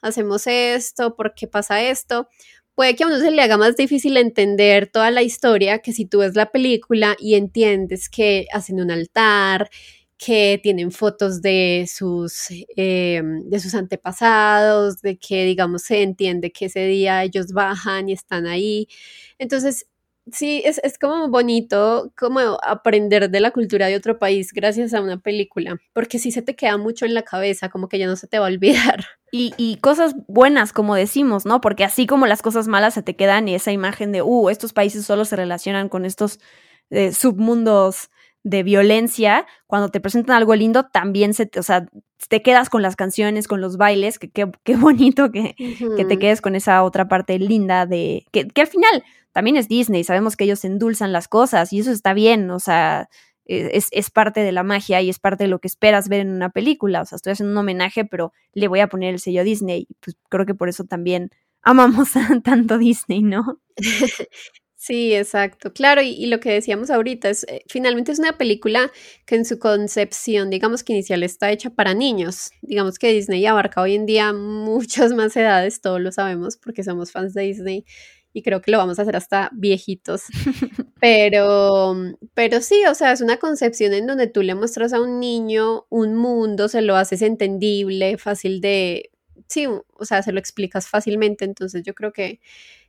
hacemos esto, ¿por qué pasa esto? Puede que a uno se le haga más difícil entender toda la historia que si tú ves la película y entiendes que hacen un altar, que tienen fotos de sus, eh, de sus antepasados, de que, digamos, se entiende que ese día ellos bajan y están ahí. Entonces, sí, es, es, como bonito como aprender de la cultura de otro país gracias a una película, porque sí se te queda mucho en la cabeza, como que ya no se te va a olvidar. *laughs* Y, y cosas buenas, como decimos, ¿no? Porque así como las cosas malas se te quedan y esa imagen de, uh, estos países solo se relacionan con estos eh, submundos de violencia, cuando te presentan algo lindo, también se te, o sea, te quedas con las canciones, con los bailes, que qué bonito que, que, te quedes con esa otra parte linda de, que, que, al final también es Disney, sabemos que ellos endulzan las cosas y eso está bien, o sea, e, es, es, parte de la magia y es parte de lo que esperas ver en una película, o sea, estoy haciendo un homenaje, pero le voy a poner el sello Disney, pues creo que por eso también amamos *laughs* tanto Disney, ¿no? *laughs* Sí, exacto. Claro, y, y, lo que decíamos ahorita es, eh, finalmente es una película que en su concepción, digamos que inicial, está hecha para niños. Digamos que Disney abarca hoy en día *laughs* muchas más edades, todos lo sabemos porque somos fans de Disney y creo que lo vamos a hacer hasta viejitos. *laughs* Pero, pero sí, o sea, es una concepción en donde tú le muestras a un niño un mundo, se lo haces entendible, fácil de, sí, o sea, se lo explicas fácilmente. Entonces yo creo que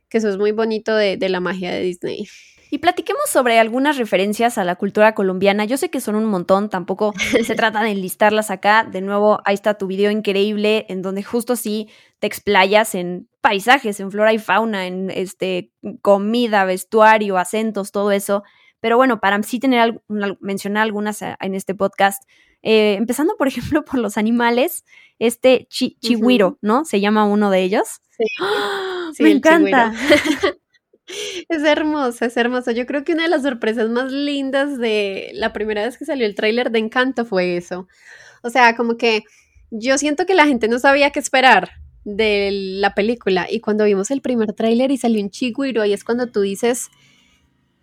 que eso es muy bonito de, de, la magia de Disney. Y platiquemos sobre algunas referencias a la cultura colombiana. Yo sé que son un montón, tampoco *laughs* se trata de enlistarlas acá. De nuevo, ahí está tu video increíble en donde justo sí te explayas en paisajes, en flora y fauna, en este comida, vestuario, acentos, todo eso. Pero bueno, para sí tener mencionar algunas en este podcast, eh, empezando por *laughs* ejemplo por los animales, este chi chihuiro, ¿no? Se llama uno de ellos. Sí. ¡Ah! Me encanta. *laughs* *laughs* Es hermoso, es hermoso. Yo creo que una de las sorpresas más lindas de la primera vez que salió el tráiler de Encanto fue eso. O sea, como que yo siento que la gente no sabía qué esperar de la película y cuando vimos el primer tráiler y salió un chigüiro y es cuando tú dices,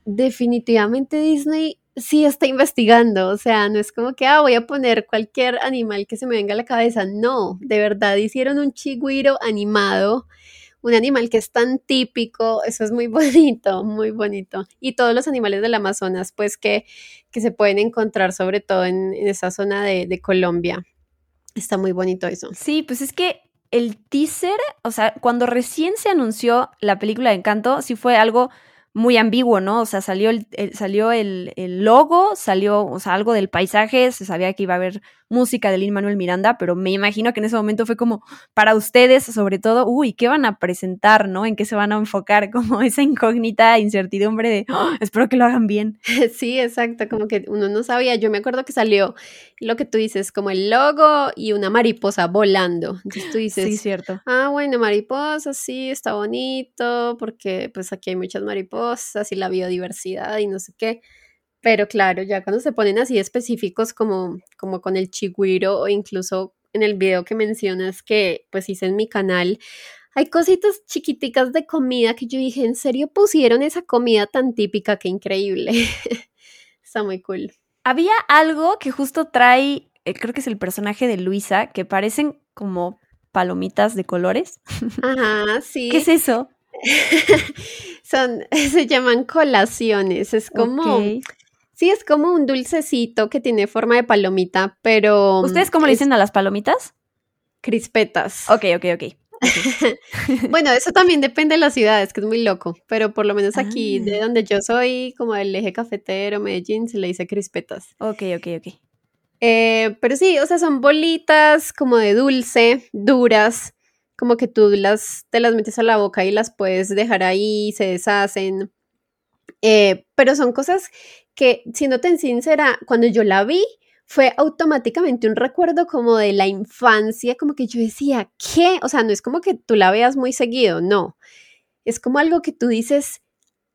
definitivamente Disney sí está investigando, o sea, no es como que, ah, voy a poner cualquier animal que se me venga a la cabeza, no, de verdad hicieron un chigüiro animado un animal que es tan típico, eso es muy *laughs* bonito, muy bonito. Y todos los animales del Amazonas, pues que, que se pueden encontrar sobre todo en, en esa zona de, de Colombia. Está muy bonito eso. Sí, pues es que el teaser, o sea, cuando recién se anunció la película de Encanto, sí fue algo muy ambiguo, ¿no? O sea, salió el, salió el, el, logo, salió, o sea, algo del paisaje, se sabía que iba a haber música de Lin Manuel Miranda, pero me imagino que en ese momento fue como para ustedes, sobre todo, uy, ¿qué van a presentar, no? ¿En qué se van a enfocar? *laughs* Como esa incógnita, incertidumbre de, oh, espero que lo hagan bien. *laughs* Sí, exacto, como que uno no sabía. Yo me acuerdo que salió lo que tú dices, como el logo y una mariposa volando. Entonces tú dices, sí, cierto. Ah, bueno, mariposa, sí, está bonito, porque pues aquí hay muchas mariposas y la biodiversidad y no sé qué. Pero claro, ya cuando se ponen así específicos como, como con el chigüiro o incluso en el video que mencionas que pues hice en mi canal, hay cositas chiquiticas de comida que yo dije, ¿en serio pusieron esa comida tan típica? Qué increíble. *laughs* Está muy cool. Había algo que justo trae, eh, creo que es el personaje de Luisa, que parecen como palomitas de colores. *laughs* Ajá, sí. ¿Qué es eso? *laughs* Son, se llaman colaciones. Es como, Sí, es como un dulcecito que tiene forma de palomita, pero... ¿Ustedes cómo le dicen a las palomitas? Crispetas. Ok, ok, ok. *laughs* bueno, eso también depende de las ciudades, que es muy loco, pero por lo menos aquí, de ah. donde yo soy, como el eje cafetero, Medellín, se le dice crispetas. Ok, ok, ok. Eh, pero sí, o sea, son bolitas como de dulce, duras, como que tú las, te las metes a la boca y las puedes dejar ahí, se deshacen. Eh, pero son cosas que, siendo tan sincera, cuando yo la vi, fue automáticamente un recuerdo como de la infancia, como que yo decía, ¿qué? O sea, no es como que tú la veas muy seguido, no. Es como algo que tú dices,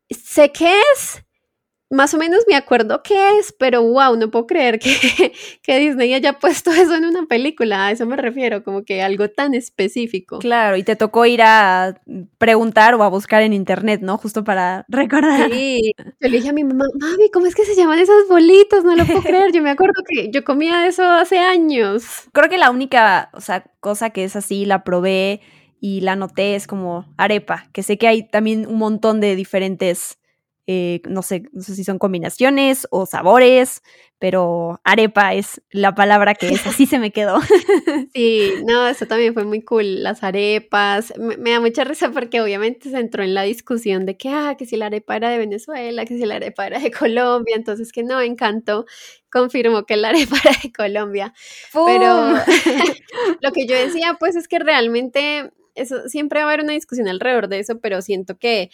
sé qué es, más o menos me acuerdo qué es, pero wow, no puedo creer que, *laughs* que, Disney haya puesto *laughs* eso en una película. A eso me refiero, como que algo tan específico. Claro, y te tocó ir a preguntar o a buscar en internet, ¿no? Justo para recordar. Sí, yo le dije a mi mamá, mami, ¿cómo es que se llaman esas bolitas? No lo puedo creer. Yo me acuerdo que yo comía eso hace años. Creo que la única, o sea, cosa que es así, la probé y la noté, es como arepa, que sé que hay también un montón de diferentes eh, no sé, no sé si son combinaciones o sabores, pero arepa es la palabra que es, así se me quedó. *laughs* Sí, no, eso también fue muy cool, las arepas, me, da mucha risa porque obviamente se entró en la discusión de que, ah, que si la arepa era de Venezuela, que si la arepa era de Colombia, entonces que no, encantó, confirmó que la *laughs* arepa era de Colombia, pero *laughs* lo que yo decía pues es que realmente eso siempre va a haber una discusión alrededor de eso, pero siento que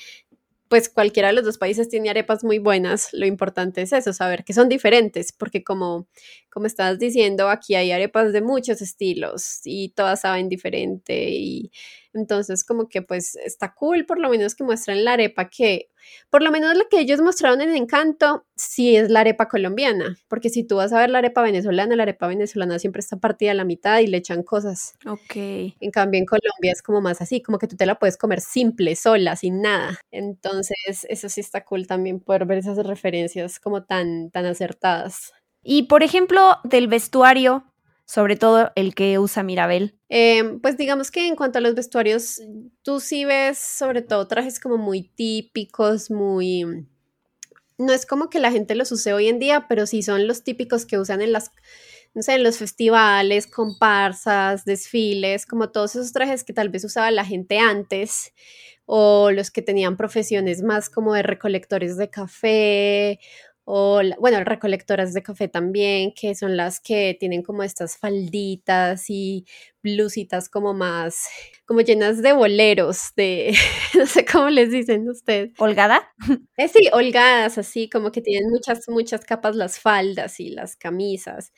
pues cualquiera de los dos países tiene arepas muy buenas, lo importante es eso, saber que son diferentes, porque como, como estabas diciendo, aquí hay arepas de muchos estilos y todas saben diferente y entonces como que pues está cool por lo menos que muestran la arepa que, por lo menos la que ellos mostraron en Encanto, sí es la arepa colombiana, porque si tú vas a ver la arepa venezolana, la arepa venezolana siempre está partida a la mitad y le echan cosas. Ok. En cambio en Colombia es como más así, como que tú te la puedes comer simple, sola, sin nada. Entonces eso sí está cool también poder ver esas referencias como tan, tan acertadas. Y por ejemplo, del vestuario, sobre todo el que usa Mirabel. Em, pues digamos que en cuanto a los vestuarios, tú sí ves sobre todo trajes como muy típicos, muy... No es como que la gente los use hoy en día, pero sí son los típicos que usan en las, en los festivales, comparsas, desfiles, como todos esos trajes que tal vez usaba la gente antes, o los que tenían profesiones más como de recolectores de café o bueno, recolectoras de café también, que son las que tienen como estas falditas y blusitas como más, como llenas de boleros, de, *laughs* no sé cómo les dicen ustedes. ¿Holgada? *laughs* Eh, sí, holgadas, así como que tienen muchas, muchas capas las faldas y las camisas.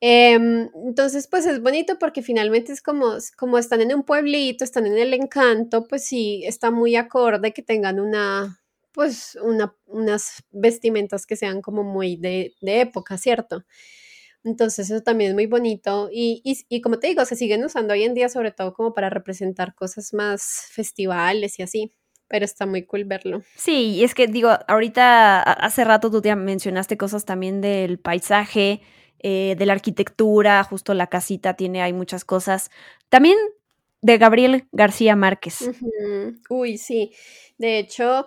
Em, entonces, pues es bonito porque finalmente es como, como están en un pueblito, están en el encanto, pues sí, está muy acorde que tengan una, pues unas vestimentas que sean como muy de, época, ¿cierto? Entonces eso también es muy bonito y, y, como te digo, se siguen usando hoy en día sobre todo como para representar cosas más festivales y así, pero está muy cool verlo. Sí, y es que digo, ahorita hace rato tú te mencionaste cosas también del paisaje, eh, de la arquitectura, justo la casita tiene, hay muchas cosas. También de Gabriel García Márquez. Uy, sí, de hecho...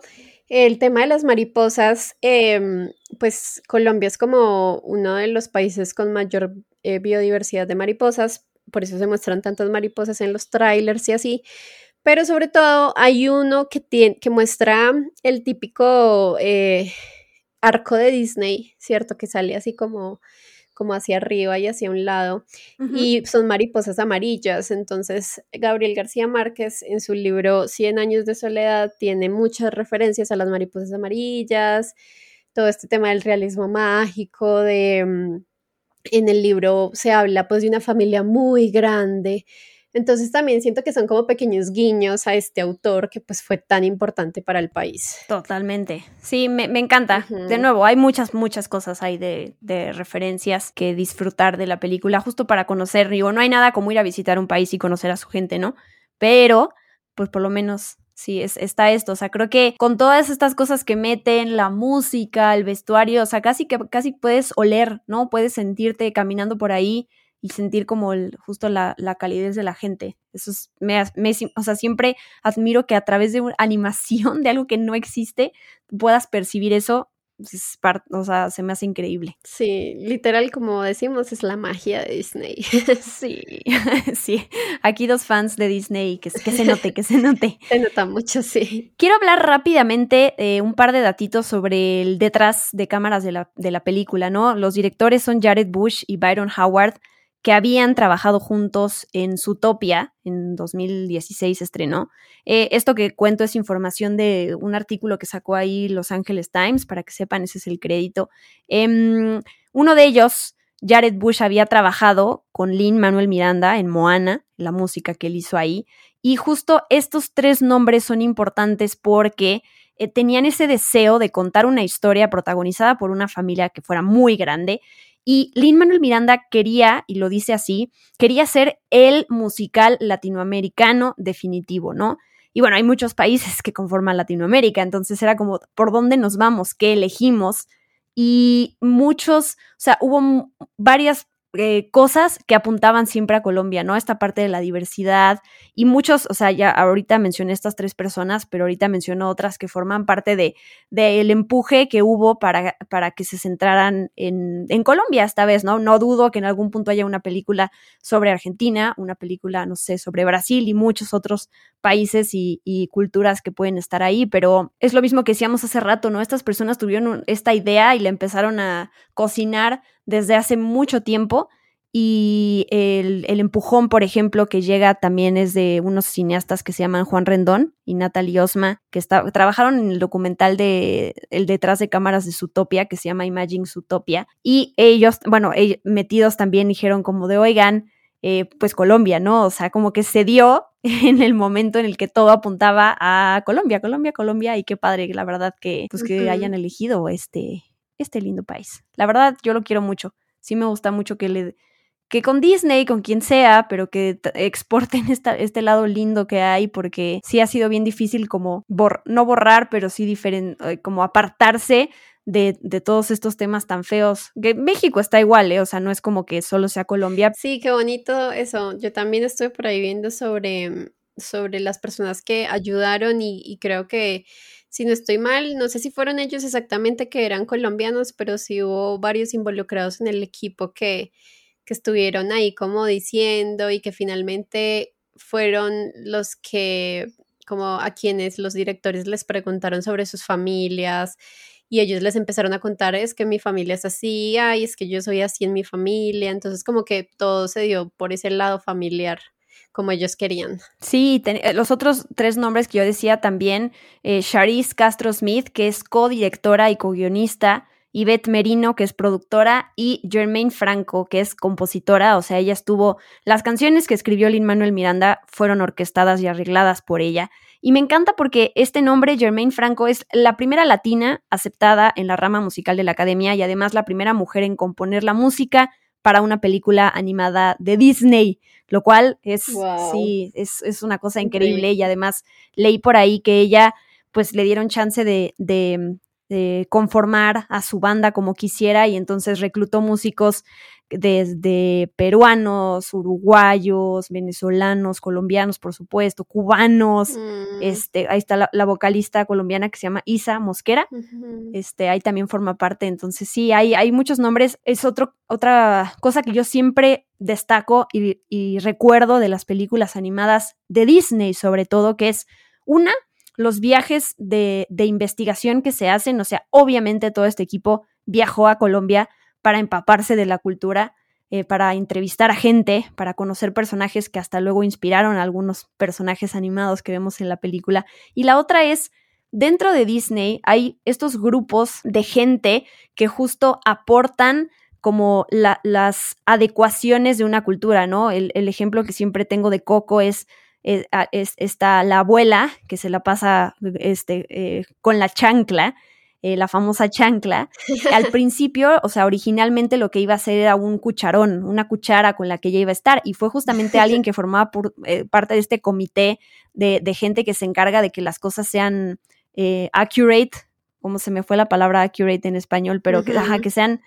El tema de las mariposas, em, pues Colombia es como uno de los países con mayor eh, biodiversidad de mariposas, por eso se muestran tantas mariposas en los trailers y así, pero sobre todo hay uno que, tiene, que muestra el típico eh, arco de Disney, ¿cierto? Que sale así como como hacia arriba y hacia un lado, y son mariposas amarillas. Entonces, Gabriel García Márquez en su libro Cien años de soledad tiene muchas referencias a las mariposas amarillas, todo este tema del realismo mágico, de... Mm, en el libro se habla pues de una familia muy grande, entonces también siento que son como pequeños guiños a este autor que pues fue tan importante para el país. Totalmente. Sí, me, encanta. De nuevo, hay muchas, muchas cosas ahí de, de, referencias que disfrutar de la película justo para conocer. Digo, no hay nada como ir a visitar un país y conocer a su gente, ¿no? Pero, pues por lo menos sí, es, está esto. O sea, creo que con todas estas cosas que meten, la música, el vestuario, o sea, casi que casi puedes oler, ¿no? Puedes sentirte caminando por ahí y sentir como el, justo la, la, calidez de la gente. Eso es, me, o sea, siempre admiro que a través de una animación *laughs* de algo que no existe puedas percibir eso. Es o sea, se me hace increíble. Sí, literal, como decimos, es la magia de Disney. *laughs* sí, *laughs* sí. Aquí dos fans de Disney, que, que se note, que se note. Se nota mucho, sí. Quiero hablar rápidamente eh, un par de datitos sobre el detrás de cámaras de la, de la película, ¿no? Los directores son Jared Bush y Byron Howard que habían trabajado juntos en Zootopia, en 2016 estrenó. Eh, esto que cuento es información de un artículo que sacó ahí Los Angeles Times, para que sepan, ese es el crédito. Em, uno de ellos, Jared Bush, había trabajado con Lin Manuel Miranda en Moana, la música que él hizo ahí, y justo estos tres nombres son importantes porque eh, tenían ese deseo de contar una historia protagonizada por una familia que fuera muy grande y Lin Manuel Miranda quería, y lo dice así, quería ser el musical latinoamericano definitivo, ¿no? Y bueno, hay muchos países que conforman Latinoamérica, entonces era como, ¿por dónde nos vamos? ¿Qué elegimos? Y muchos, o sea, hubo varias eh, cosas que apuntaban siempre a Colombia, ¿no? Esta parte de la diversidad y muchos, o sea, ya ahorita mencioné estas tres personas, pero ahorita menciono otras que forman parte de del empuje que hubo para, para que se centraran en, en, Colombia esta vez, ¿no? No dudo que en algún punto haya una película sobre Argentina, una película, no sé, sobre Brasil y muchos otros países y, y culturas que pueden estar ahí, pero es lo mismo que decíamos hace rato, ¿no? Estas personas tuvieron esta idea y la empezaron a cocinar desde hace mucho tiempo y el, empujón, por ejemplo, que llega también es de unos cineastas que se llaman Juan Rendón y Natalie Osma, que está, trabajaron en el documental de El detrás de cámaras de Zootopia, que se llama Imagine Zootopia. Y ellos, bueno, metidos también dijeron como de, oigan, eh, pues Colombia, ¿no? O sea, como que se dio *laughs* en el momento en el que todo apuntaba a Colombia, Colombia, Colombia, y qué padre, la verdad, que, pues, que hayan elegido este, este lindo país. La verdad, yo lo quiero mucho. Sí me gusta mucho que le que con Disney, con quien sea, pero que exporten *laughs* esta, este lado lindo que hay, porque sí ha sido bien difícil como, no borrar, pero sí diferente, eh, como apartarse de, de, todos estos temas tan feos. Que México está igual, ¿eh? O sea, no es como que solo sea Colombia. Sí, qué bonito eso. Yo también estoy por ahí viendo sobre, sobre las personas que ayudaron y creo que si no estoy mal, no sé si fueron ellos exactamente que eran colombianos, pero sí hubo varios involucrados en el equipo que, que estuvieron ahí como diciendo y que finalmente fueron los que, como a quienes los directores les preguntaron sobre sus familias y ellos les empezaron a contar, es que mi familia es así, ay, es que yo soy así en mi familia, entonces como que todo se dio por ese lado familiar como ellos querían. Sí, eh, los otros tres nombres que yo decía también, eh, Charisse Castro Smith, que es co-directora y co-guionista, Yvette Merino, que es productora, y Germaine Franco, que es compositora, o sea, ella estuvo, las canciones que escribió Lin Manuel Miranda fueron orquestadas y arregladas por ella. Y me encanta porque este nombre, Germaine Franco, es la primera latina aceptada en la rama musical de la academia y además la primera mujer en componer la música para una película animada de Disney, lo cual es, sí, es, una cosa increíble. Y además leí por ahí que ella pues le dieron chance de, de, de conformar a su banda como quisiera y entonces reclutó músicos desde peruanos, uruguayos, venezolanos, colombianos, por supuesto, cubanos. Mm. Este, ahí está la, vocalista colombiana que se llama Isa Mosquera. Este, ahí también forma parte. Entonces, sí, hay, hay muchos nombres. Es otro, otra cosa que yo siempre destaco y, y recuerdo de las películas animadas de Disney, sobre todo, que es una, los viajes de, de investigación que se hacen. O sea, obviamente todo este equipo viajó a Colombia para empaparse de la cultura, eh, para entrevistar a gente, para conocer personajes que hasta luego inspiraron a algunos personajes animados que vemos en la película. Y la otra es, dentro de Disney hay estos grupos de gente que justo aportan como las adecuaciones de una cultura, ¿no? El, ejemplo que siempre tengo de Coco es, eh, es, esta, la abuela que se la pasa este, eh, con la chancla eh, la famosa chancla. Al *laughs* principio, o sea, originalmente lo que iba a ser era un cucharón, una cuchara con la que ella iba a estar, y fue justamente alguien que formaba por, eh, parte de este comité de, gente que se encarga de que las cosas sean eh, accurate, como se me fue la palabra accurate en español, pero que, que sean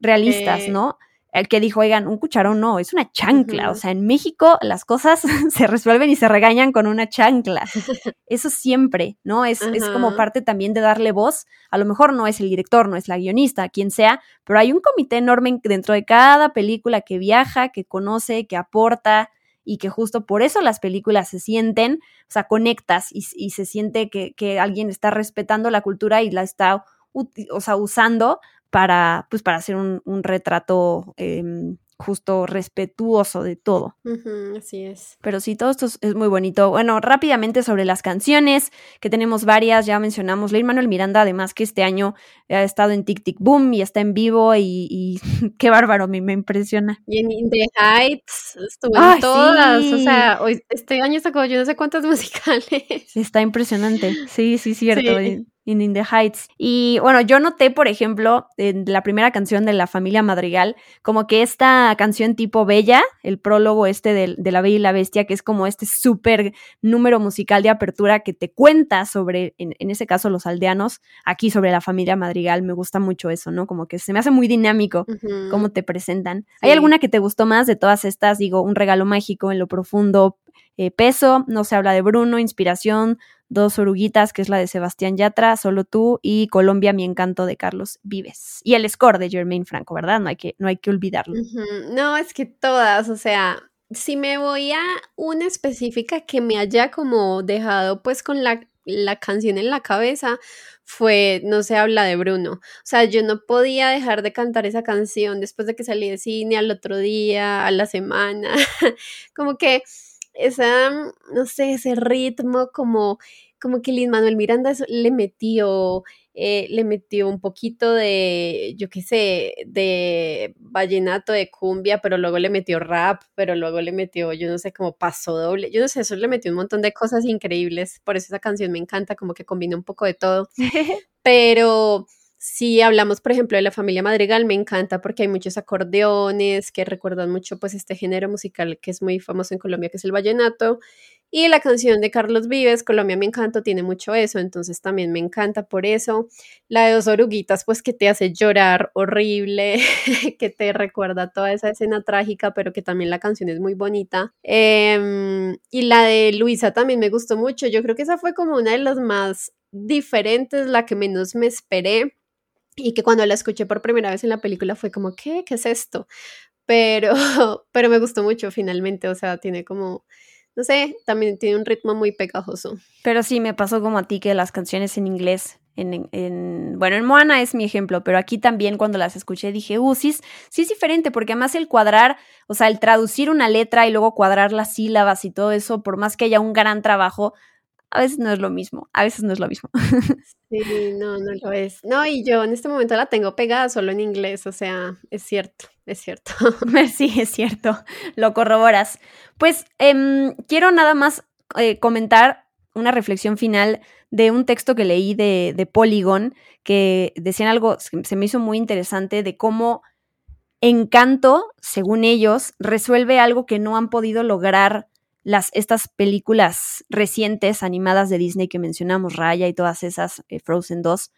realistas, ¿no? El que dijo, oigan, un cucharón no, es una chancla. O sea, en México las cosas *laughs* se resuelven y se regañan con una chancla. *laughs* Eso siempre, ¿no? Es, es, como parte también de darle voz. A lo mejor no es el director, no es la guionista, quien sea, pero hay un comité enorme dentro de cada película que viaja, que conoce, que aporta y que justo por eso las películas se sienten, o sea, conectas y, y se siente que, que alguien está respetando la cultura y la está o sea, usando para, pues, para hacer un, retrato em, justo respetuoso de todo. así es. Pero sí, todo esto es muy bonito. Bueno, rápidamente sobre las canciones, que tenemos varias, ya mencionamos Leir Manuel Miranda, además que este año ha estado en Tic Tic Boom y está en vivo y, *laughs* qué bárbaro, a mí me impresiona. Y en The Heights estuvo en todas, o sea, hoy, este año sacó yo no sé cuántas *laughs* musicales. Está impresionante, sí, sí, cierto. In In the Heights. Y bueno, yo noté, por ejemplo, en la primera canción de la familia Madrigal, como que esta canción tipo Bella, el prólogo este de, de La Bella y la Bestia, que es como este súper número musical de apertura que te cuenta sobre, en, en, ese caso, los aldeanos, aquí sobre la familia Madrigal, me gusta mucho eso, ¿no? Como que se me hace muy dinámico uh -huh. cómo te presentan. Sí. ¿Hay alguna que te gustó más de todas estas? Digo, un regalo mágico en lo profundo, eh, peso, no se habla de Bruno, inspiración, dos oruguitas, que es la de Sebastián Yatra, solo tú, y Colombia, mi encanto de Carlos Vives. Y el score de Jermaine Franco, ¿verdad? No hay que, no hay que olvidarlo. No, es que todas, o sea, si me voy a una específica que me haya como dejado pues con la, la canción en la cabeza, fue No se habla de Bruno. O sea, yo no podía dejar de cantar esa canción después de que salí de cine, al otro día, a la semana. *laughs* como que esa, no sé, ese ritmo como, como que Lin Manuel Miranda le metió, eh, le metió un poquito de, yo qué sé, de vallenato, de cumbia, pero luego le metió rap, pero luego le metió, yo no sé, como paso doble, yo no sé, eso le metió un montón de cosas increíbles, por eso esa canción me encanta, como que combina un poco de todo, *laughs* pero si hablamos, por ejemplo, de la familia Madrigal, me encanta porque hay muchos acordeones que recuerdan mucho pues este género musical que es muy famoso en Colombia, que es el vallenato. Y la canción de Carlos Vives, Colombia me encanta, tiene mucho eso, entonces también me encanta por eso. La de dos oruguitas, pues que te hace llorar horrible, *laughs* que te recuerda toda esa escena trágica, pero que también la canción es muy bonita. Eh, y la de Luisa también me gustó mucho, yo creo que esa fue como una de las más diferentes, la que menos me esperé y que cuando la escuché por primera vez en la película fue como, ¿qué? ¿Qué es esto? Pero, *laughs* pero me gustó mucho finalmente, o sea, tiene como, no sé, también tiene un ritmo muy pegajoso. Pero sí, me pasó como a ti que las canciones en inglés, en, en, bueno, en Moana es mi ejemplo, pero aquí también cuando las escuché dije, uh, sí, sí es diferente, porque además el cuadrar, o sea, el traducir una letra y luego cuadrar las sílabas y todo eso, por más que haya un gran trabajo, a veces no es lo mismo, a veces no es lo mismo. *laughs* Sí, no, no lo es. No, y yo en este momento la tengo pegada solo en inglés, o sea, es cierto, es cierto. *laughs* Sí, es cierto, lo corroboras. Pues eh, quiero nada más eh, comentar una reflexión final de un texto que leí de, de Polygon, que decían algo, se me hizo muy interesante, de cómo Encanto, según ellos, resuelve algo que no han podido lograr las, estas películas recientes animadas de Disney que mencionamos, Raya y todas esas, eh, Frozen 2,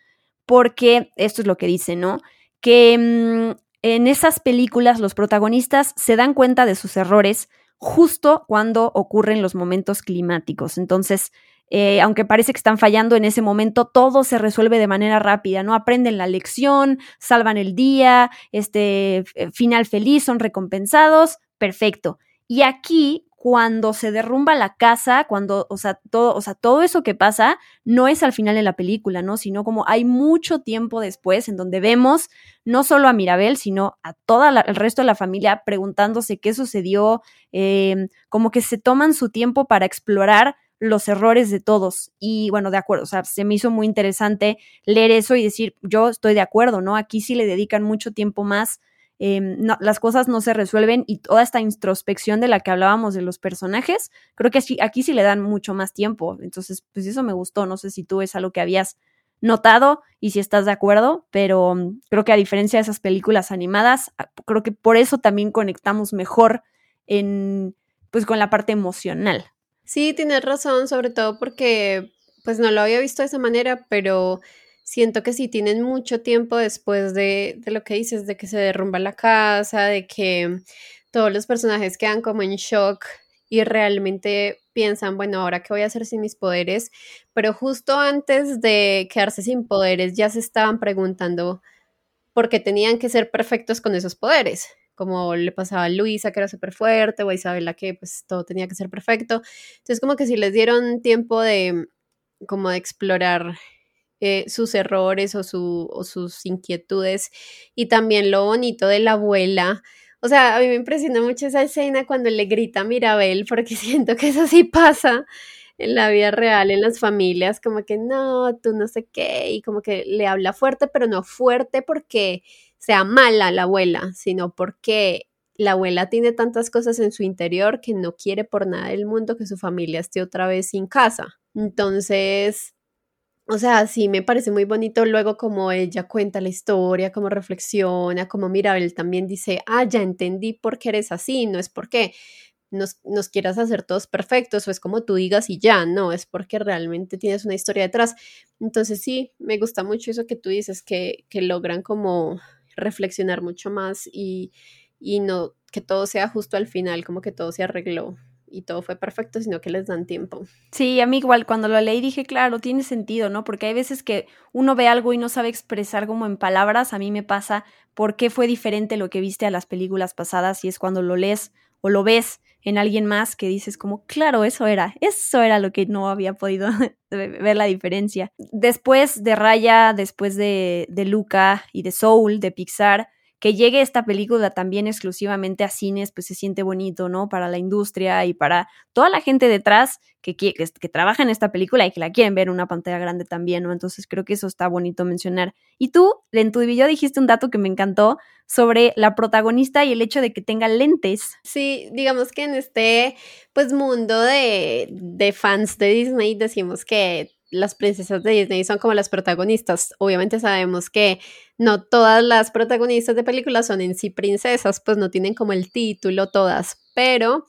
porque esto es lo que dice, ¿no? Que mmm, en esas películas los protagonistas se dan cuenta de sus errores justo cuando ocurren los momentos climáticos. Entonces, eh, aunque parece que están fallando en ese momento, todo se resuelve de manera rápida, ¿no? Aprenden la lección, salvan el día, este final feliz, son recompensados, perfecto. Y aquí cuando se derrumba la casa, cuando, o sea, todo, o sea, todo eso que pasa no es al final de la película, ¿no? Sino como hay mucho tiempo después en donde vemos no solo a Mirabel, sino a todo el resto de la familia preguntándose qué sucedió, eh, como que se toman su tiempo para explorar los errores de todos. Y bueno, de acuerdo, o sea, se me hizo muy interesante leer eso y decir, yo estoy de acuerdo, ¿no? Aquí sí le dedican mucho tiempo más no, las cosas no se resuelven y toda esta introspección de la que hablábamos de los personajes, creo que aquí, aquí sí le dan mucho más tiempo. Entonces, pues eso me gustó. No sé si tú es algo que habías notado y si estás de acuerdo, pero um, creo que a diferencia de esas películas animadas, creo que por eso también conectamos mejor en, pues con la parte emocional. Sí, tienes razón, sobre todo porque pues no lo había visto de esa manera, pero siento que sí tienen mucho tiempo después de, de, lo que dices, de que se derrumba la casa, de que todos los personajes quedan como en shock y realmente piensan, bueno, ahora qué voy a hacer sin mis poderes, pero justo antes de quedarse sin poderes ya se estaban preguntando por qué tenían que ser perfectos con esos poderes, como le pasaba a Luisa, que era súper fuerte, o a Isabela, que pues todo tenía que ser perfecto. Entonces como que si les dieron tiempo de como de explorar eh, sus errores o, su, o, sus inquietudes y también lo bonito de la abuela. O sea, a mí me impresiona mucho esa escena cuando le grita Mirabel, porque *laughs* siento que eso sí pasa en la vida real, en las familias, como que no, tú no sé qué, y como que le habla fuerte, pero no fuerte porque sea mala la abuela, sino porque la abuela tiene tantas cosas en su interior que no quiere por nada del mundo que su familia esté otra vez sin casa. Entonces, o sea, sí me parece muy bonito luego como ella cuenta la historia, como reflexiona, como Mirabel también dice, ah, ya entendí por qué eres así, no es porque nos, nos, quieras hacer todos perfectos o es como tú digas y ya, no, es porque realmente tienes una historia detrás. Entonces sí, me gusta mucho eso que tú dices, que, que logran como reflexionar mucho más y, y no que todo sea justo al final, como que todo se arregló y todo fue perfecto, sino que les dan tiempo. Sí, a mí igual cuando lo leí dije, claro, tiene sentido, ¿no? Porque hay veces que uno ve algo y no sabe expresar como en palabras, a mí me pasa por qué fue diferente lo que viste a las películas pasadas y es cuando lo lees o lo ves en alguien más que dices como, claro, eso era, eso era lo que no había podido *laughs* ver la diferencia. Después de Raya, después de, de Luca y de Soul, de Pixar, que llegue esta película también exclusivamente a cines, pues se siente bonito, ¿no? Para la industria y para toda la gente detrás que, que, que, trabaja en esta película y que la quieren ver en una pantalla grande también, ¿no? Entonces creo que eso está bonito mencionar. Y tú, en tu video dijiste un dato que me encantó sobre la protagonista y el hecho de que tenga lentes. Sí, digamos que en este, pues, mundo de, de fans de Disney decimos que las princesas de Disney son como las protagonistas. Obviamente sabemos que no todas las protagonistas de películas son en sí princesas, pues no tienen como el título todas, pero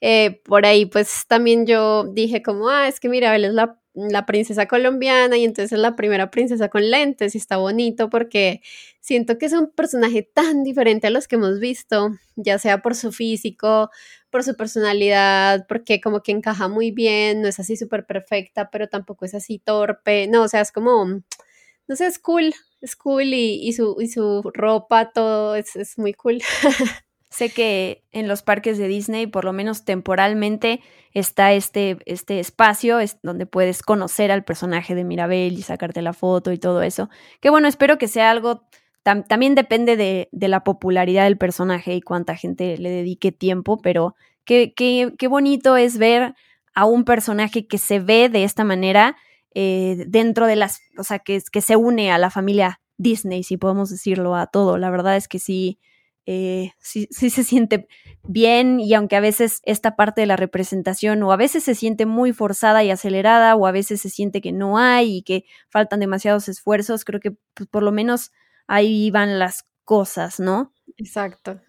eh, por ahí pues también yo dije como, ah, es que mira, él es la, la princesa colombiana y entonces es la primera princesa con lentes y está bonito porque siento que es un personaje tan diferente a los que hemos visto, ya sea por su físico, por su personalidad, porque como que encaja muy bien, no es así súper perfecta, pero tampoco es así torpe, no, o sea, es como, no sé, es cool, es cool y, su, y su ropa, todo es, es muy cool. *laughs* sé que en los parques de Disney, por lo menos temporalmente, está este, este espacio es donde puedes conocer al personaje de Mirabel y sacarte la foto y todo eso. Que bueno, espero que sea algo también depende de, la popularidad del personaje y cuánta gente le dedique tiempo, pero qué, qué, qué bonito es ver a un personaje que se ve de esta manera eh, dentro de las, o sea, que, que se une a la familia Disney, si podemos decirlo a todo. La verdad es que sí, eh, sí, sí, se siente bien y aunque a veces esta parte de la representación o a veces se siente muy forzada y acelerada o a veces se siente que no hay y que faltan demasiados esfuerzos, creo que pues, por lo menos ahí van las cosas, ¿no? Exacto.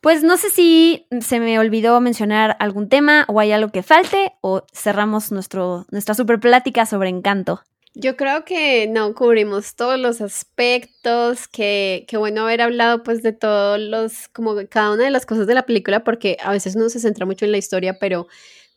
Pues no sé si se me olvidó mencionar algún tema o hay algo que falte o cerramos nuestro, nuestra super plática sobre encanto. Yo creo que no cubrimos todos los aspectos, que, que bueno haber hablado pues de todos los, como cada una de las cosas de la película, porque a veces no se centra mucho en la historia, pero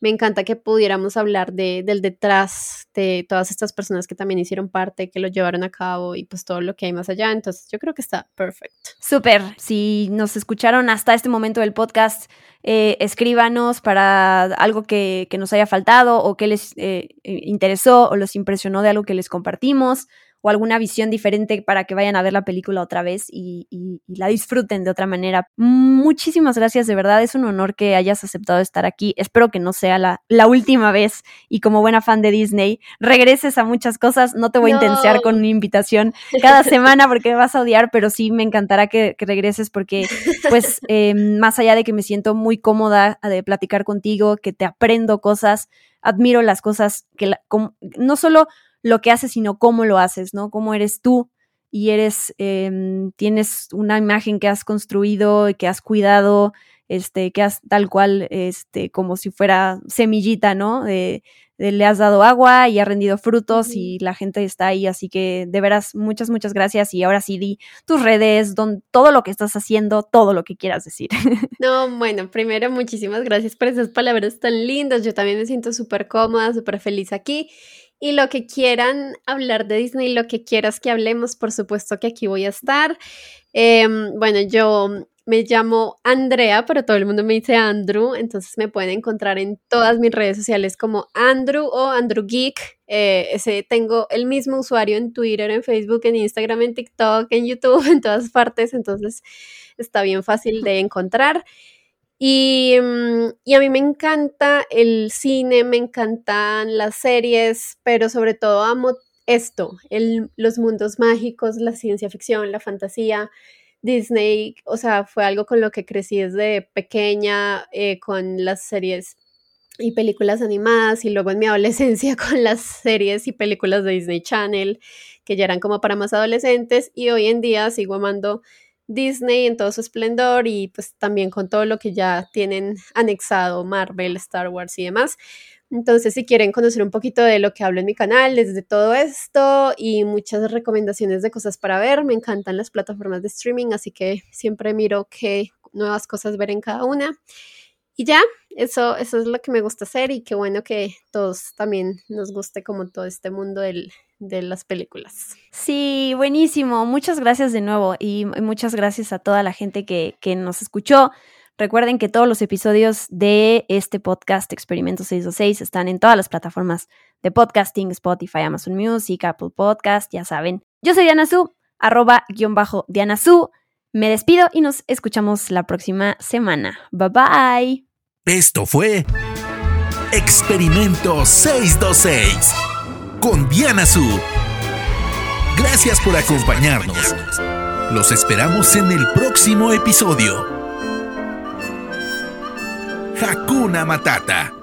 me encanta que pudiéramos hablar de, del detrás de todas estas personas que también hicieron parte, que lo llevaron a cabo y pues todo lo que hay más allá. Entonces yo creo que está perfecto. Súper. Si nos escucharon hasta este momento del podcast, eh, escríbanos para algo que, nos haya faltado o que les eh, interesó o los impresionó de algo que les compartimos o alguna visión diferente para que vayan a ver la película otra vez y, la disfruten de otra manera. Muchísimas gracias, de verdad, es un honor que hayas aceptado estar aquí. Espero que no sea la, la última vez y como buena fan de Disney, regreses a muchas cosas. No te voy a intensiar con una invitación cada semana porque me vas a odiar, pero sí me encantará que, regreses porque, pues, *laughs* em, más allá de que me siento muy cómoda de platicar contigo, que te aprendo cosas, admiro las cosas que no solo lo que haces, sino cómo lo haces, ¿no? Cómo eres tú y eres, em, tienes una imagen que has construido y que has cuidado, este, que has tal cual, este, como si fuera semillita, ¿no? le has dado agua y ha rendido frutos y la gente está ahí, así que de veras, muchas, muchas gracias y ahora sí di tus redes, don, todo lo que estás haciendo, todo lo que quieras decir. *laughs* No, bueno, primero muchísimas gracias por esas palabras tan lindas, yo también me siento súper cómoda, súper feliz aquí y lo que quieran hablar de Disney, lo que quieras que hablemos, por supuesto que aquí voy a estar. Em, bueno, yo me llamo Andrea, pero todo el mundo me dice Andrew, entonces me pueden encontrar en todas mis redes sociales como Andrew o Andrew Geek. Eh, tengo el mismo usuario en Twitter, en Facebook, en Instagram, en TikTok, en YouTube, *laughs* en todas partes, entonces está bien fácil de encontrar. Mm, y, a mí me encanta el cine, me encantan las series, pero sobre todo amo esto, el, los mundos mágicos, la ciencia ficción, la fantasía. Disney, o sea, fue algo con lo que crecí desde pequeña, eh, con las series y películas animadas y luego en mi *laughs* adolescencia con las series y películas de Disney Channel que ya eran como para más adolescentes y hoy en día sigo amando Disney en todo su esplendor y pues también con todo lo que ya tienen anexado Marvel, Star Wars y demás. Entonces, si quieren conocer un poquito de lo que hablo en mi canal, desde todo esto y muchas recomendaciones de cosas para ver, me encantan las plataformas de streaming, así que siempre miro qué nuevas cosas ver en cada una. Y ya, eso, eso es lo que me gusta hacer y qué bueno que todos también nos guste como todo este mundo del, de las películas. Sí, buenísimo. Muchas gracias de nuevo y muchas gracias a toda la gente que, que nos escuchó. Recuerden que todos los episodios de este podcast Experimento 626 están en todas las plataformas de podcasting, Spotify, Amazon Music, Apple Podcast, ya saben. Yo soy Diana Su, arroba guion bajo Diana Su. Me despido y nos escuchamos la próxima semana. Bye bye. Esto fue Experimento 626 con Diana Su. Gracias por acompañarnos. Los esperamos en el próximo episodio. Hakuna Matata.